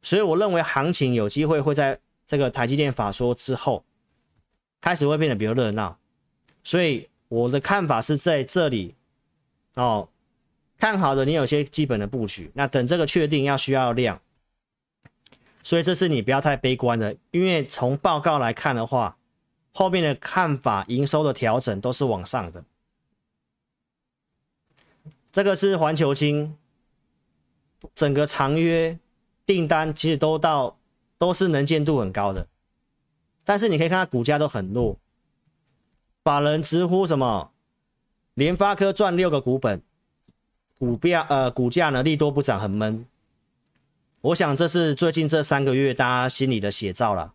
A: 所以我认为行情有机会会在这个台积电法说之后开始会变得比较热闹。所以我的看法是在这里哦。看好的，你有些基本的布局，那等这个确定要需要量，所以这是你不要太悲观的，因为从报告来看的话，后面的看法营收的调整都是往上的。这个是环球金，整个长约订单其实都到都是能见度很高的，但是你可以看它股价都很弱，法人直呼什么？联发科赚六个股本。股票呃，股价呢利多不涨，很闷。我想这是最近这三个月大家心里的写照了。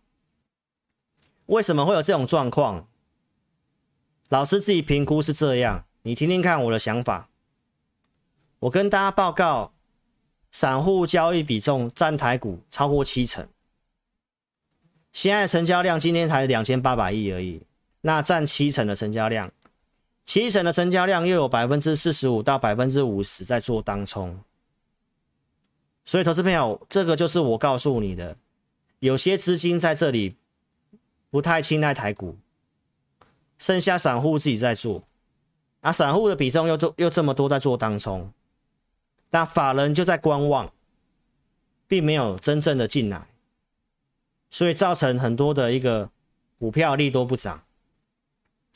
A: 为什么会有这种状况？老师自己评估是这样，你听听看我的想法。我跟大家报告，散户交易比重占台股超过七成，现在成交量今天才两千八百亿而已，那占七成的成交量。七成的成交量又有百分之四十五到百分之五十在做当冲，所以投资朋友，这个就是我告诉你的，有些资金在这里不太青睐台股，剩下散户自己在做，啊，散户的比重又又这么多在做当冲，但法人就在观望，并没有真正的进来，所以造成很多的一个股票利多不涨，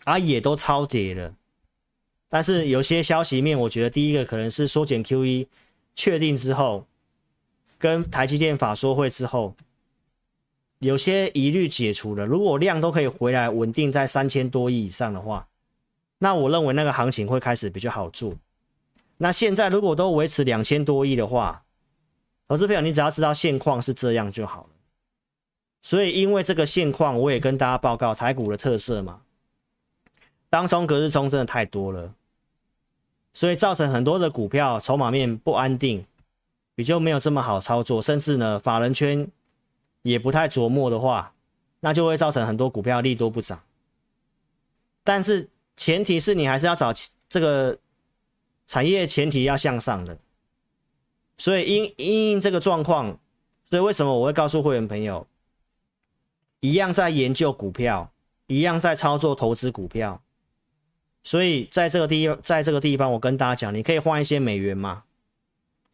A: 啊，也都超跌了。但是有些消息面，我觉得第一个可能是缩减 QE 确定之后，跟台积电法说会之后，有些疑虑解除了。如果量都可以回来稳定在三千多亿以上的话，那我认为那个行情会开始比较好做。那现在如果都维持两千多亿的话，投资朋友你只要知道现况是这样就好了。所以因为这个现况，我也跟大家报告台股的特色嘛，当冲隔日冲真的太多了。所以造成很多的股票筹码面不安定，比较没有这么好操作，甚至呢法人圈也不太琢磨的话，那就会造成很多股票利多不涨。但是前提是你还是要找这个产业前提要向上的。所以因因应这个状况，所以为什么我会告诉会员朋友，一样在研究股票，一样在操作投资股票。所以在这个地，在这个地方，我跟大家讲，你可以换一些美元嘛。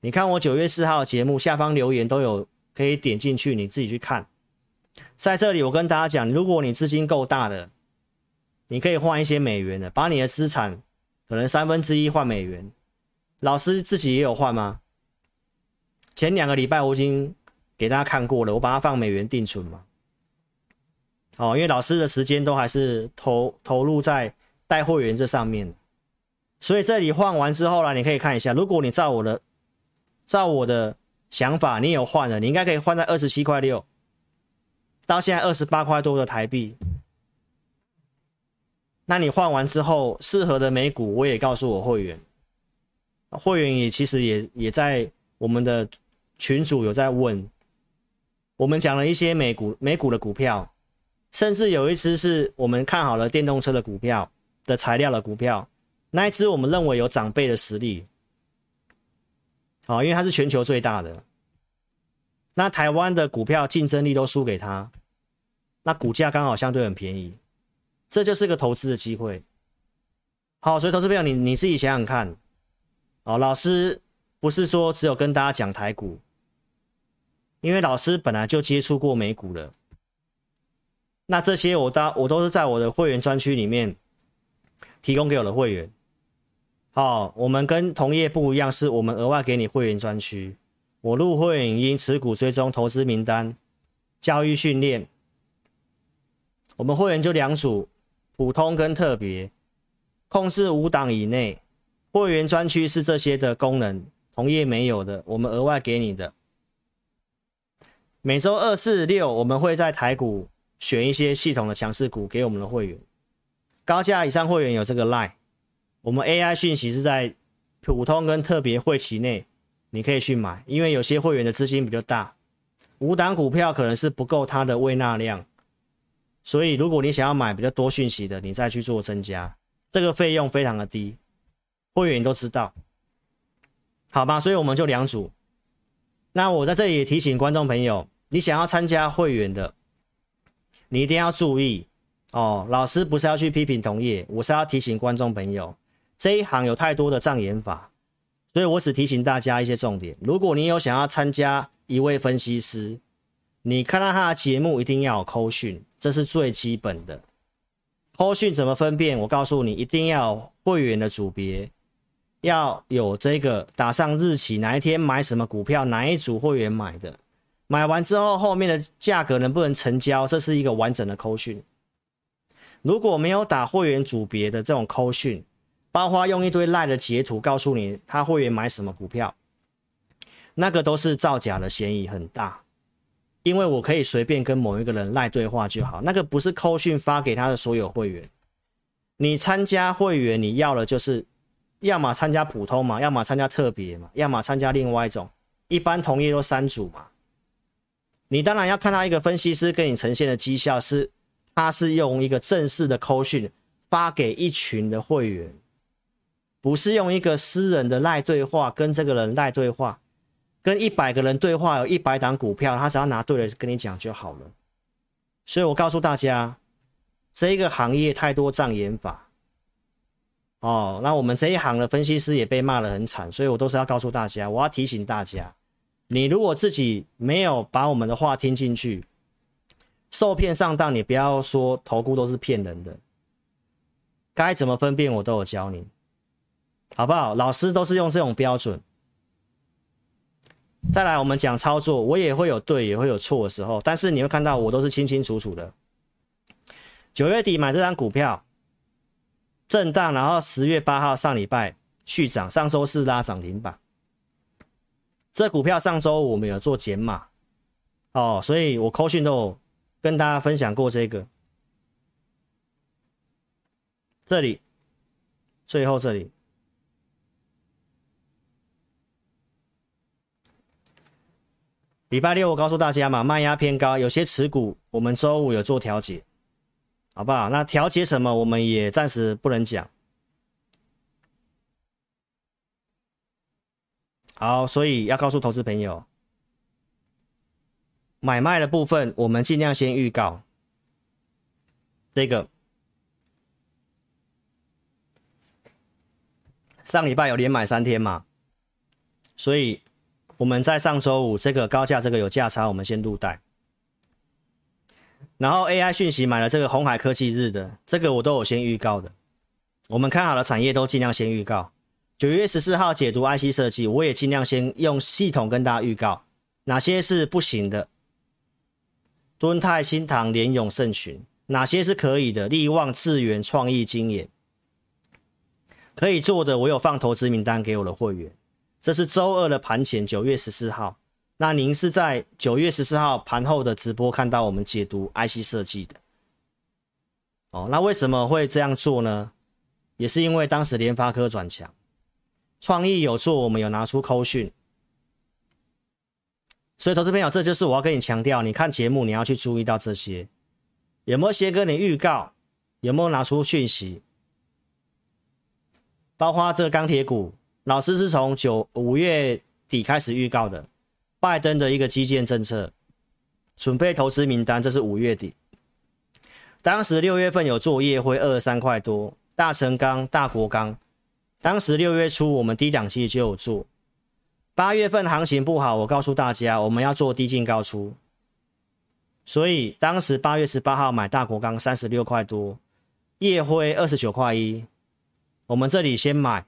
A: 你看我九月四号的节目下方留言都有，可以点进去，你自己去看。在这里，我跟大家讲，如果你资金够大的，你可以换一些美元的，把你的资产可能三分之一换美元。老师自己也有换吗？前两个礼拜我已经给大家看过了，我把它放美元定存嘛。哦，因为老师的时间都还是投投入在。带会员这上面，所以这里换完之后呢，你可以看一下，如果你照我的，照我的想法，你有换了，你应该可以换在二十七块六，到现在二十八块多的台币。那你换完之后，适合的美股，我也告诉我会员，会员也其实也也在我们的群组有在问，我们讲了一些美股美股的股票，甚至有一支是我们看好了电动车的股票。的材料的股票，那一支我们认为有长辈的实力，好，因为它是全球最大的，那台湾的股票竞争力都输给他，那股价刚好相对很便宜，这就是个投资的机会。好，所以投资朋友，你你自己想想看，哦，老师不是说只有跟大家讲台股，因为老师本来就接触过美股了，那这些我都我都是在我的会员专区里面。提供给我的会员，好，我们跟同业不一样，是我们额外给你会员专区。我入会员因持股追踪投资名单、教育训练，我们会员就两组，普通跟特别，控制五档以内。会员专区是这些的功能，同业没有的，我们额外给你的。每周二、四、六，我们会在台股选一些系统的强势股给我们的会员。高价以上会员有这个 line，我们 AI 讯息是在普通跟特别会期内，你可以去买，因为有些会员的资金比较大，五档股票可能是不够他的胃纳量，所以如果你想要买比较多讯息的，你再去做增加，这个费用非常的低，会员都知道，好吧？所以我们就两组，那我在这里也提醒观众朋友，你想要参加会员的，你一定要注意。哦，老师不是要去批评同业，我是要提醒观众朋友，这一行有太多的障眼法，所以我只提醒大家一些重点。如果你有想要参加一位分析师，你看到他的节目一定要有扣讯，这是最基本的。扣讯怎么分辨？我告诉你，一定要会员的组别，要有这个打上日期，哪一天买什么股票，哪一组会员买的，买完之后后面的价格能不能成交，这是一个完整的扣讯。如果没有打会员组别的这种扣讯，包括用一堆赖的截图告诉你他会员买什么股票，那个都是造假的嫌疑很大。因为我可以随便跟某一个人赖对话就好，那个不是扣讯发给他的所有会员。你参加会员，你要的就是要么参加普通嘛，要么参加特别嘛，要么参加另外一种。一般同业都三组嘛。你当然要看到一个分析师给你呈现的绩效是。他是用一个正式的扣讯发给一群的会员，不是用一个私人的赖对话跟这个人赖对话，跟一百个人对话，有一百档股票，他只要拿对了跟你讲就好了。所以我告诉大家，这一个行业太多障眼法。哦，那我们这一行的分析师也被骂得很惨，所以我都是要告诉大家，我要提醒大家，你如果自己没有把我们的话听进去，受骗上当，你不要说投顾都是骗人的，该怎么分辨我都有教你，好不好？老师都是用这种标准。再来，我们讲操作，我也会有对，也会有错的时候，但是你会看到我都是清清楚楚的。九月底买这张股票。震荡，然后十月八号上礼拜续涨，上周四拉涨停板。这股票上周我们有做减码哦，所以我扣讯都有跟大家分享过这个。这里，最后这里，礼拜六我告诉大家嘛，卖压偏高，有些持股我们周五有做调节。好不好？那调节什么，我们也暂时不能讲。好，所以要告诉投资朋友，买卖的部分我们尽量先预告。这个上礼拜有连买三天嘛，所以我们在上周五这个高价，这个有价差，我们先入袋。然后 AI 讯息买了这个红海科技日的，这个我都有先预告的。我们看好的产业都尽量先预告。九月十四号解读 IC 设计，我也尽量先用系统跟大家预告哪些是不行的。敦泰、新唐、联永、盛群，哪些是可以的？力旺、智源、创意、晶焱，可以做的，我有放投资名单给我的会员。这是周二的盘前，九月十四号。那您是在九月十四号盘后的直播看到我们解读 IC 设计的哦？那为什么会这样做呢？也是因为当时联发科转强，创意有做，我们有拿出扣讯，所以投资朋友，这就是我要跟你强调，你看节目你要去注意到这些，有没有先跟你预告，有没有拿出讯息，包括这个钢铁股，老师是从九五月底开始预告的。拜登的一个基建政策，准备投资名单，这是五月底。当时六月份有做业辉二十三块多，大成钢、大国钢。当时六月初我们低档期就有做。八月份行情不好，我告诉大家我们要做低进高出。所以当时八月十八号买大国钢三十六块多，夜辉二十九块一，我们这里先买。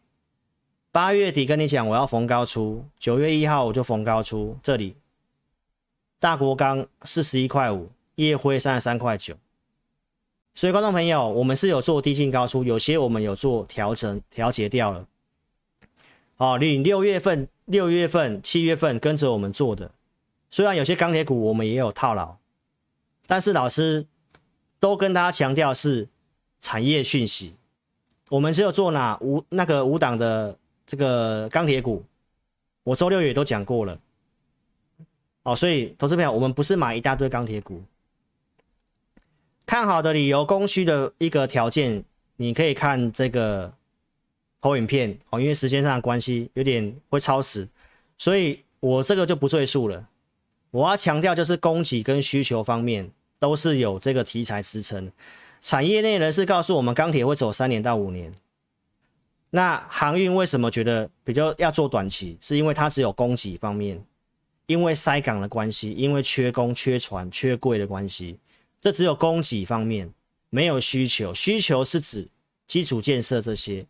A: 八月底跟你讲，我要逢高出。九月一号我就逢高出，这里大国钢四十一块五，夜辉三十三块九。所以观众朋友，我们是有做低进高出，有些我们有做调整调节掉了。哦，你六月份、六月份、七月份跟着我们做的，虽然有些钢铁股我们也有套牢，但是老师都跟大家强调是产业讯息，我们只有做哪五那个五档的。这个钢铁股，我周六也都讲过了，哦，所以投资朋友，我们不是买一大堆钢铁股，看好的理由、供需的一个条件，你可以看这个投影片哦，因为时间上的关系有点会超时，所以我这个就不赘述了。我要强调就是供给跟需求方面都是有这个题材支撑，产业内人士告诉我们，钢铁会走三年到五年。那航运为什么觉得比较要做短期？是因为它只有供给方面，因为塞港的关系，因为缺工、缺船、缺柜的关系，这只有供给方面，没有需求。需求是指基础建设这些，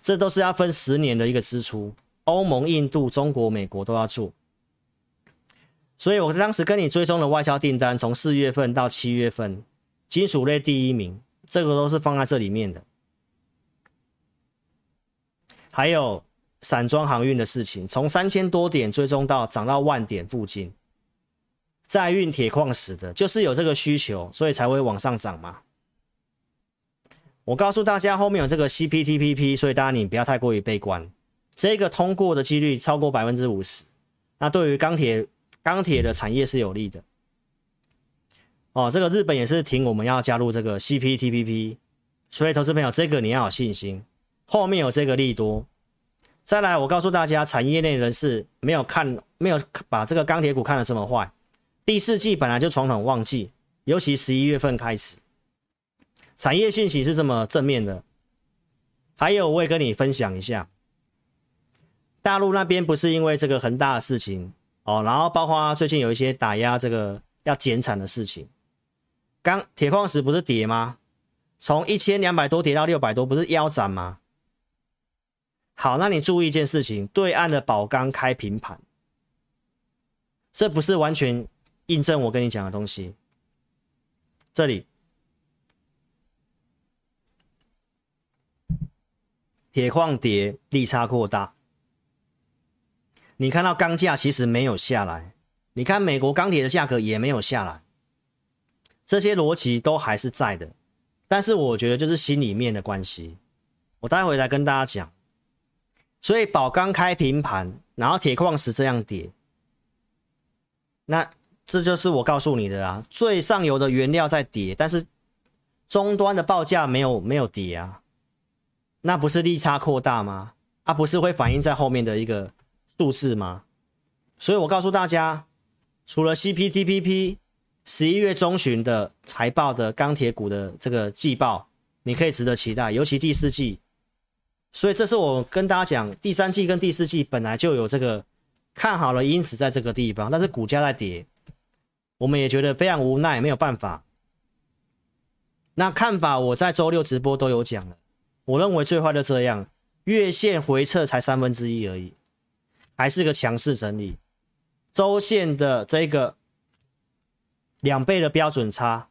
A: 这都是要分十年的一个支出。欧盟、印度、中国、美国都要做。所以我当时跟你追踪的外销订单，从四月份到七月份，金属类第一名，这个都是放在这里面的。还有散装航运的事情，从三千多点追踪到涨到万点附近，载运铁矿石的，就是有这个需求，所以才会往上涨嘛。我告诉大家，后面有这个 CPTPP，所以大家你不要太过于悲观，这个通过的几率超过百分之五十，那对于钢铁钢铁的产业是有利的。哦，这个日本也是听我们要加入这个 CPTPP，所以投资朋友，这个你要有信心，后面有这个利多。再来，我告诉大家，产业内人士没有看，没有把这个钢铁股看得这么坏。第四季本来就传统旺季，尤其十一月份开始，产业讯息是这么正面的。还有，我也跟你分享一下，大陆那边不是因为这个恒大的事情哦，然后包括最近有一些打压这个要减产的事情，钢铁矿石不是跌吗？从一千两百多跌到六百多，不是腰斩吗？好，那你注意一件事情，对岸的宝钢开平盘，这不是完全印证我跟你讲的东西。这里，铁矿跌，利差扩大。你看到钢价其实没有下来，你看美国钢铁的价格也没有下来，这些逻辑都还是在的。但是我觉得就是心里面的关系，我待会来跟大家讲。所以宝钢开平盘，然后铁矿石这样跌，那这就是我告诉你的啊，最上游的原料在跌，但是终端的报价没有没有跌啊，那不是利差扩大吗？啊，不是会反映在后面的一个数字吗？所以我告诉大家，除了 CPTPP。十一月中旬的财报的钢铁股的这个季报，你可以值得期待，尤其第四季。所以这是我跟大家讲，第三季跟第四季本来就有这个看好了，因此在这个地方，但是股价在跌，我们也觉得非常无奈，没有办法。那看法我在周六直播都有讲了，我认为最坏就这样，月线回撤才三分之一而已，还是个强势整理，周线的这个。两倍的标准差，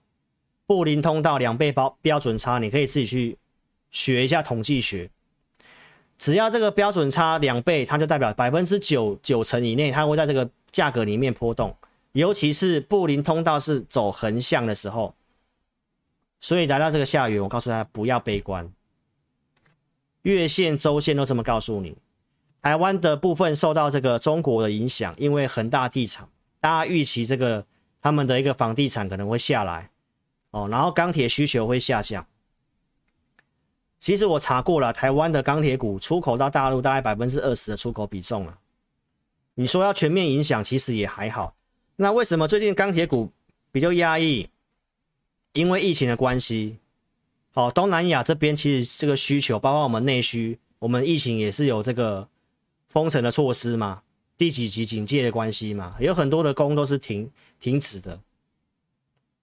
A: 布林通道两倍标标准差，你可以自己去学一下统计学。只要这个标准差两倍，它就代表百分之九九成以内，它会在这个价格里面波动。尤其是布林通道是走横向的时候，所以来到这个下缘，我告诉大家不要悲观。月线、周线都这么告诉你。台湾的部分受到这个中国的影响，因为恒大地产，大家预期这个。他们的一个房地产可能会下来，哦，然后钢铁需求会下降。其实我查过了，台湾的钢铁股出口到大陆大概百分之二十的出口比重了。你说要全面影响，其实也还好。那为什么最近钢铁股比较压抑？因为疫情的关系。哦，东南亚这边其实这个需求，包括我们内需，我们疫情也是有这个封城的措施嘛。第几级警戒的关系嘛，有很多的工都是停停止的。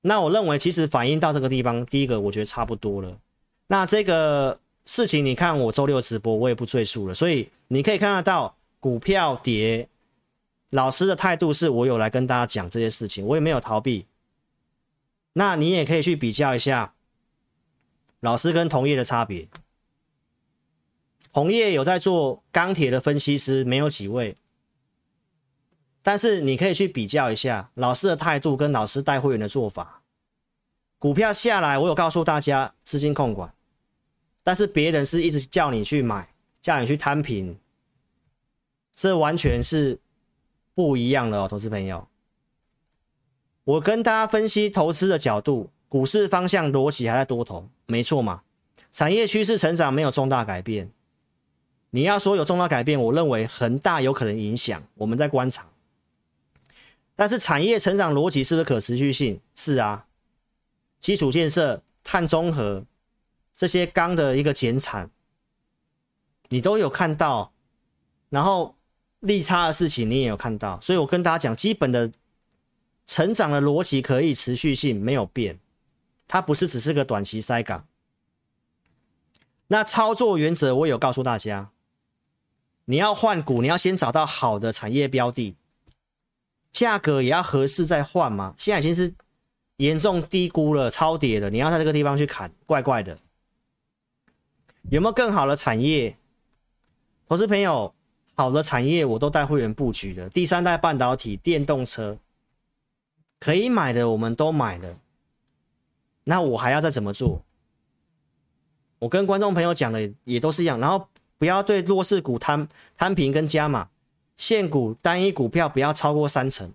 A: 那我认为其实反映到这个地方，第一个我觉得差不多了。那这个事情你看我周六直播，我也不赘述了。所以你可以看得到股票跌，老师的态度是我有来跟大家讲这些事情，我也没有逃避。那你也可以去比较一下老师跟同业的差别。同业有在做钢铁的分析师，没有几位。但是你可以去比较一下老师的态度跟老师带会员的做法。股票下来，我有告诉大家资金控管，但是别人是一直叫你去买，叫你去摊平，这完全是不一样的哦，投资朋友。我跟大家分析投资的角度，股市方向逻辑还在多头，没错嘛？产业趋势成长没有重大改变。你要说有重大改变，我认为恒大有可能影响，我们在观察。但是产业成长逻辑是不是可持续性？是啊，基础建设、碳中和这些钢的一个减产，你都有看到，然后利差的事情你也有看到，所以我跟大家讲，基本的成长的逻辑可以持续性没有变，它不是只是个短期塞港。那操作原则我有告诉大家，你要换股，你要先找到好的产业标的。价格也要合适再换嘛？现在已经是严重低估了，超跌了。你要在这个地方去砍，怪怪的。有没有更好的产业？投资朋友，好的产业我都带会员布局的。第三代半导体、电动车可以买的，我们都买了。那我还要再怎么做？我跟观众朋友讲的也都是一样。然后不要对弱势股摊摊平跟加码。现股单一股票不要超过三成，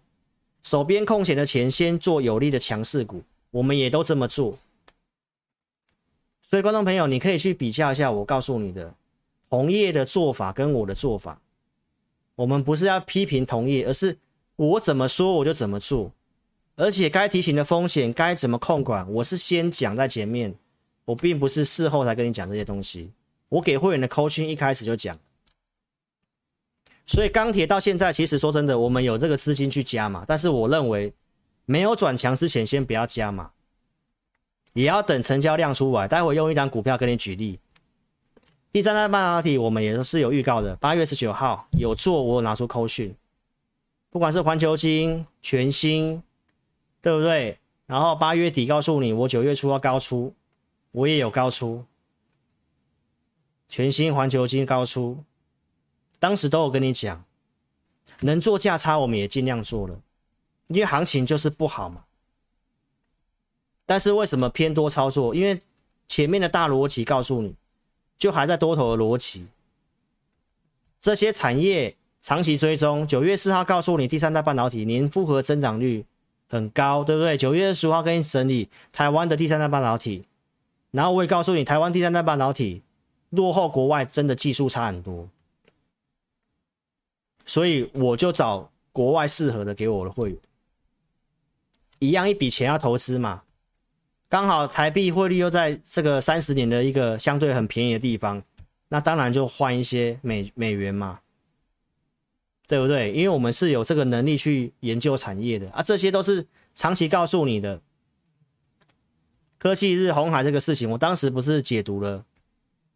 A: 手边空闲的钱先做有利的强势股，我们也都这么做。所以观众朋友，你可以去比较一下我告诉你的同业的做法跟我的做法。我们不是要批评同业，而是我怎么说我就怎么做，而且该提醒的风险该怎么控管，我是先讲在前面，我并不是事后才跟你讲这些东西。我给会员的 coaching 一开始就讲。所以钢铁到现在，其实说真的，我们有这个资金去加嘛，但是我认为没有转强之前，先不要加嘛，也要等成交量出来。待会用一张股票跟你举例，第三代半导体我们也是有预告的，八月十九号有做，我有拿出扣讯，不管是环球金、全新，对不对？然后八月底告诉你，我九月初要高出，我也有高出，全新、环球金高出。当时都有跟你讲，能做价差，我们也尽量做了，因为行情就是不好嘛。但是为什么偏多操作？因为前面的大逻辑告诉你，就还在多头的逻辑。这些产业长期追踪，九月四号告诉你，第三代半导体年复合增长率很高，对不对？九月二十五号跟你整理台湾的第三代半导体，然后我也告诉你，台湾第三代半导体落后国外，真的技术差很多。所以我就找国外适合的给我的会员，一样一笔钱要投资嘛，刚好台币汇率又在这个三十年的一个相对很便宜的地方，那当然就换一些美美元嘛，对不对？因为我们是有这个能力去研究产业的啊，这些都是长期告诉你的。科技日红海这个事情，我当时不是解读了，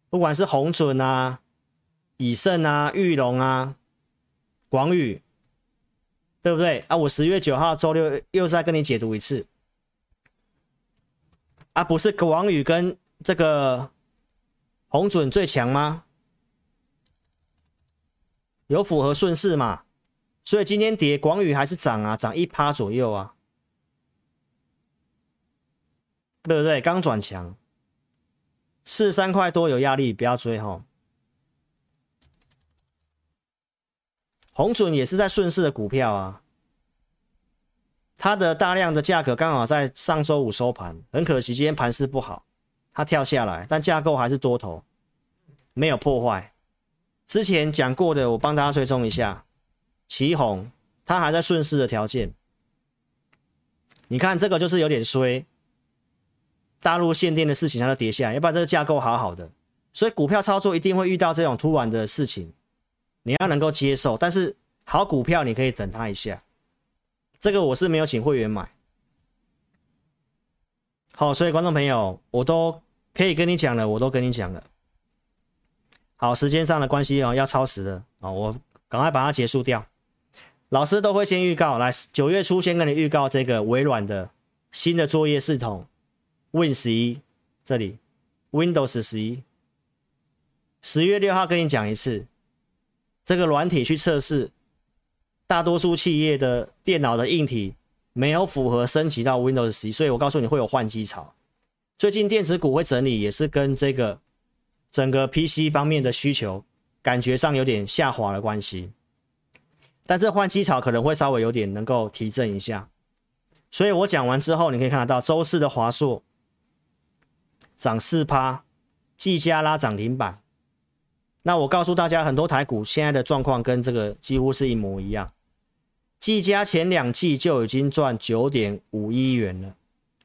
A: 不管是鸿准啊、以盛啊、裕隆啊。广宇，对不对啊？我十月九号周六又再跟你解读一次，啊，不是广宇跟这个红准最强吗？有符合顺势嘛？所以今天跌，广宇还是涨啊，涨一趴左右啊，对不对？刚转强，四十三块多有压力，不要追哈。红准也是在顺势的股票啊，它的大量的价格刚好在上周五收盘，很可惜今天盘势不好，它跳下来，但架构还是多头，没有破坏。之前讲过的，我帮大家追踪一下，奇鋐，它还在顺势的条件。你看这个就是有点衰，大陆限电的事情它都跌下来，要不然这个架构好好的，所以股票操作一定会遇到这种突然的事情。你要能够接受，但是好股票你可以等它一下。这个我是没有请会员买。好，所以观众朋友，我都可以跟你讲了，我都跟你讲了。好，时间上的关系哦，要超时了啊，我赶快把它结束掉。老师都会先预告，来九月初先跟你预告这个微软的新的作业系统 Win 十一，这里 Windows 十一，十月六号跟你讲一次。这个软体去测试，大多数企业的电脑的硬体没有符合升级到 Windows 十一，所以我告诉你会有换机潮。最近电子股会整理，也是跟这个整个 PC 方面的需求感觉上有点下滑的关系。但这换机潮可能会稍微有点能够提振一下。所以我讲完之后，你可以看得到周四的华硕涨四趴，技嘉拉涨停板。那我告诉大家，很多台股现在的状况跟这个几乎是一模一样。技嘉前两季就已经赚九点五亿元了，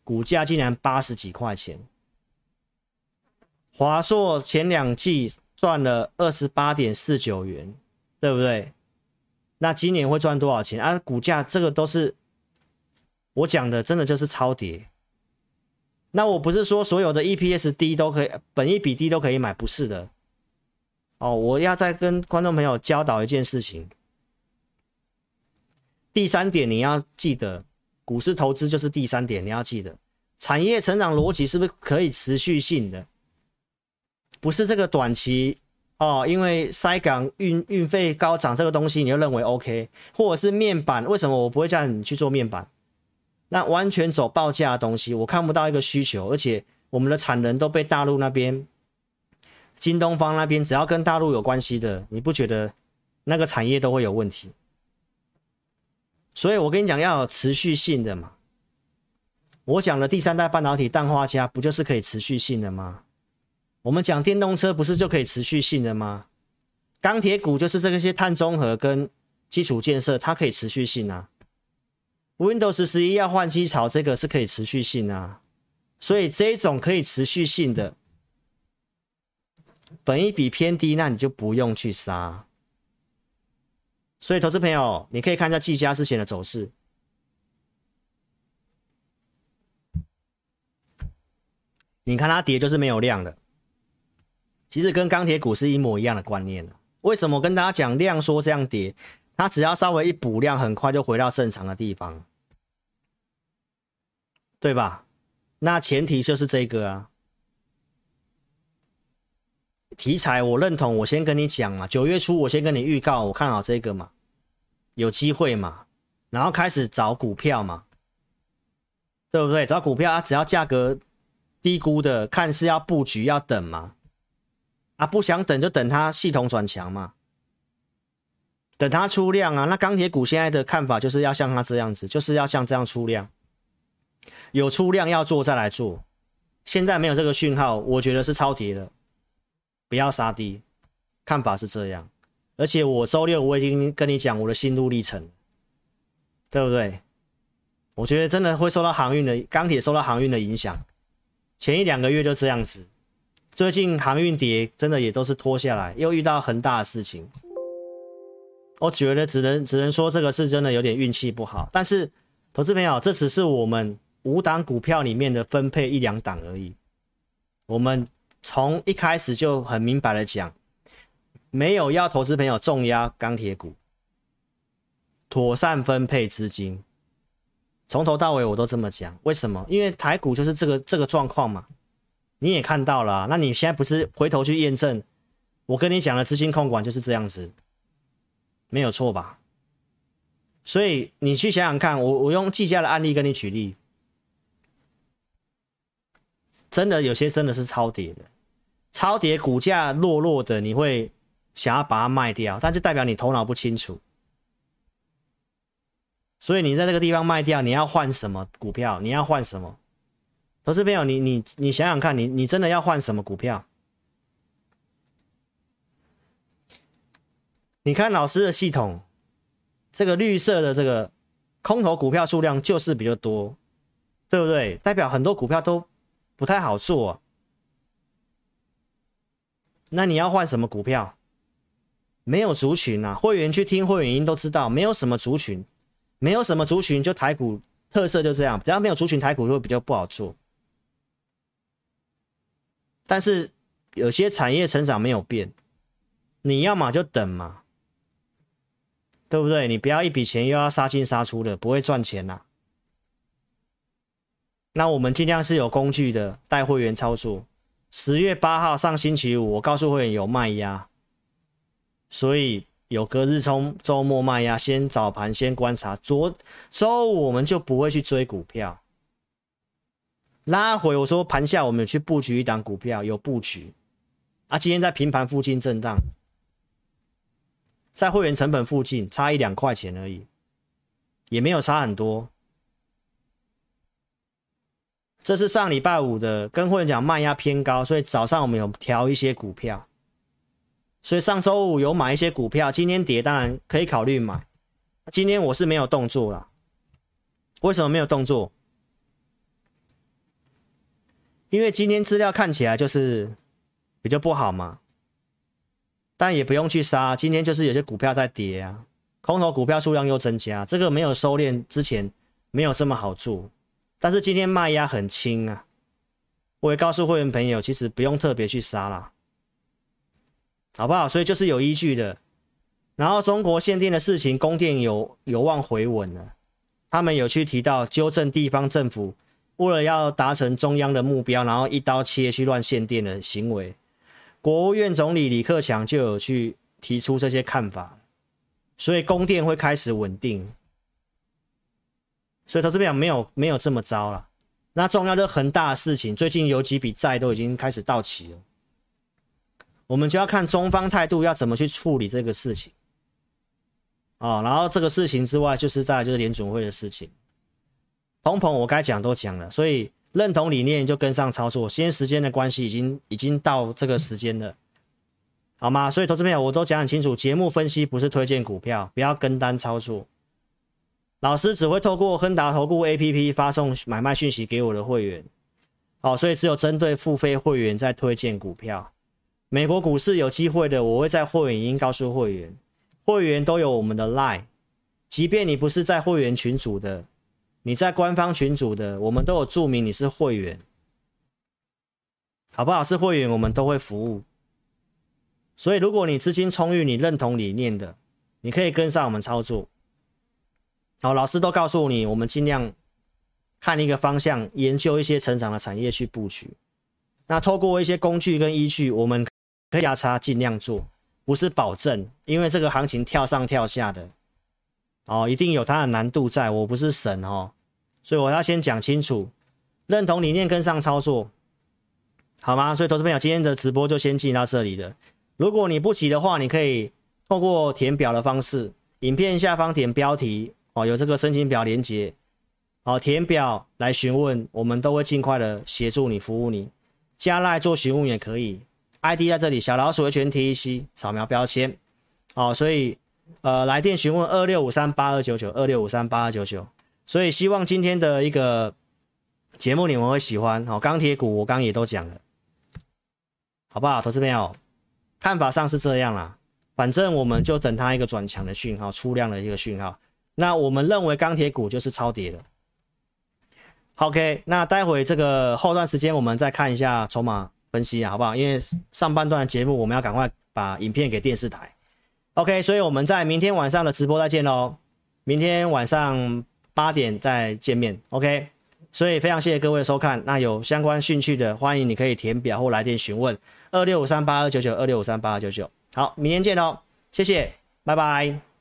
A: 股价竟然八十几块钱。华硕前两季赚了二十八点四九元，对不对？那今年会赚多少钱啊？股价这个都是我讲的，真的就是超跌。那我不是说所有的 EPS 低都可以，本益比低都可以买，不是的。哦，我要再跟观众朋友教导一件事情。第三点你要记得，股市投资就是第三点，你要记得，产业成长逻辑是不是可以持续性的？不是这个短期哦，因为塞港运运费高涨这个东西你就认为 OK，或者是面板，为什么我不会叫你去做面板？那完全走报价的东西，我看不到一个需求，而且我们的产能都被大陆那边。京东方那边只要跟大陆有关系的，你不觉得那个产业都会有问题？所以我跟你讲要有持续性的嘛。我讲的第三代半导体氮化镓不就是可以持续性的吗？我们讲电动车不是就可以持续性的吗？钢铁股就是这些碳中和跟基础建设，它可以持续性啊。Windows 十一要换机潮，这个是可以持续性啊。所以这种可以持续性的，本一比偏低，那你就不用去杀。所以投资朋友，你可以看一下技嘉之前的走势。你看它跌就是没有量的，其实跟钢铁股是一模一样的观念。为什么跟大家讲量缩这样跌？它只要稍微一补量，很快就回到正常的地方，对吧？那前提就是这个啊，题材我认同，我先跟你讲嘛，九月初我先跟你预告，我看好这个嘛，有机会嘛，然后开始找股票嘛，对不对？找股票啊，只要价格。低估的，看是要布局要等吗？啊，不想等就等它系统转强嘛，等它出量啊。那钢铁股现在的看法就是要像它这样子，就是要像这样出量，有出量要做再来做。现在没有这个讯号，我觉得是超跌的，不要杀低。看法是这样，而且我周六我已经跟你讲我的心路历程，对不对？我觉得真的会受到航运的钢铁受到航运的影响。前一两个月就这样子，最近航运跌真的也都是拖下来，又遇到很大的事情。我觉得只能只能说这个是真的有点运气不好。但是，投资朋友，这只是我们五档股票里面的分配一两档而已。我们从一开始就很明白的讲，没有要投资朋友重压钢铁股，妥善分配资金。从头到尾我都这么讲，为什么？因为台股就是这个这个状况嘛，你也看到了。那你现在不是回头去验证，我跟你讲的资金控管就是这样子，没有错吧？所以你去想想看，我我用计价的案例跟你举例，真的有些真的是超跌的，超跌股价落落的，你会想要把它卖掉，但就代表你头脑不清楚。所以你在这个地方卖掉，你要换什么股票？你要换什么？投资朋友，你你你想想看，你你真的要换什么股票？你看老师的系统，这个绿色的这个空头股票数量就是比较多，对不对？代表很多股票都不太好做。那你要换什么股票？没有族群啊，会员去听会员音都知道，没有什么族群。没有什么族群，就台股特色就这样，只要没有族群，台股就会比较不好做。但是有些产业成长没有变，你要么就等嘛，对不对？你不要一笔钱又要杀进杀出的，不会赚钱呐。那我们尽量是有工具的带会员操作。十月八号上星期五，我告诉会员有卖压，所以。有隔日冲，周末卖压，先早盘先观察。昨周五我们就不会去追股票，拉回我说盘下我们去布局一档股票，有布局啊。今天在平盘附近震荡，在会员成本附近差一两块钱而已，也没有差很多。这是上礼拜五的，跟会员讲卖压偏高，所以早上我们有调一些股票。所以上周五有买一些股票，今天跌当然可以考虑买。今天我是没有动作了，为什么没有动作？因为今天资料看起来就是比较不好嘛，但也不用去杀。今天就是有些股票在跌啊，空头股票数量又增加，这个没有收敛之前没有这么好做。但是今天卖压很轻啊，我也告诉会员朋友，其实不用特别去杀啦。好不好？所以就是有依据的。然后中国限电的事情，供电有有望回稳了。他们有去提到纠正地方政府为了要达成中央的目标，然后一刀切去乱限电的行为。国务院总理李克强就有去提出这些看法，所以供电会开始稳定。所以他这边没有没有这么糟了。那重要的恒大的事情，最近有几笔债都已经开始到期了。我们就要看中方态度要怎么去处理这个事情，哦，然后这个事情之外，就是再来就是联准会的事情，通膨我该讲都讲了，所以认同理念就跟上操作。先时间的关系，已经已经到这个时间了，好吗？所以投资朋友，我都讲很清楚，节目分析不是推荐股票，不要跟单操作。老师只会透过亨达投顾 APP 发送买卖讯息给我的会员，好，所以只有针对付费会员在推荐股票。美国股市有机会的，我会在会员已经告诉会员，会员都有我们的 Line，即便你不是在会员群组的。你在官方群组的，我们都有注明你是会员，好不好？是会员，我们都会服务。所以，如果你资金充裕，你认同理念的，你可以跟上我们操作。好，老师都告诉你，我们尽量看一个方向，研究一些成长的产业去布局。那透过一些工具跟依据，我们可以压差尽量做，不是保证，因为这个行情跳上跳下的。哦，一定有它的难度在，我不是神哦，所以我要先讲清楚，认同理念跟上操作，好吗？所以投资朋友，今天的直播就先进到这里了。如果你不急的话，你可以透过填表的方式，影片下方点标题哦，有这个申请表连结，哦，填表来询问，我们都会尽快的协助你服务你。加赖做询问也可以，ID 在这里，小老鼠的全 T E C，扫描标签，哦，所以。呃，来电询问二六五三八二九九二六五三八二九九，所以希望今天的一个节目你们会喜欢。好，钢铁股我刚也都讲了，好不好？投资朋友，看法上是这样啦，反正我们就等它一个转强的讯号，出量的一个讯号。那我们认为钢铁股就是超跌的。OK，那待会这个后段时间我们再看一下筹码分析啊，好不好？因为上半段节目我们要赶快把影片给电视台。OK，所以我们在明天晚上的直播再见喽，明天晚上八点再见面。OK，所以非常谢谢各位的收看，那有相关兴趣的，欢迎你可以填表或来电询问二六五三八二九九二六五三八二九九。好，明天见喽，谢谢，拜拜。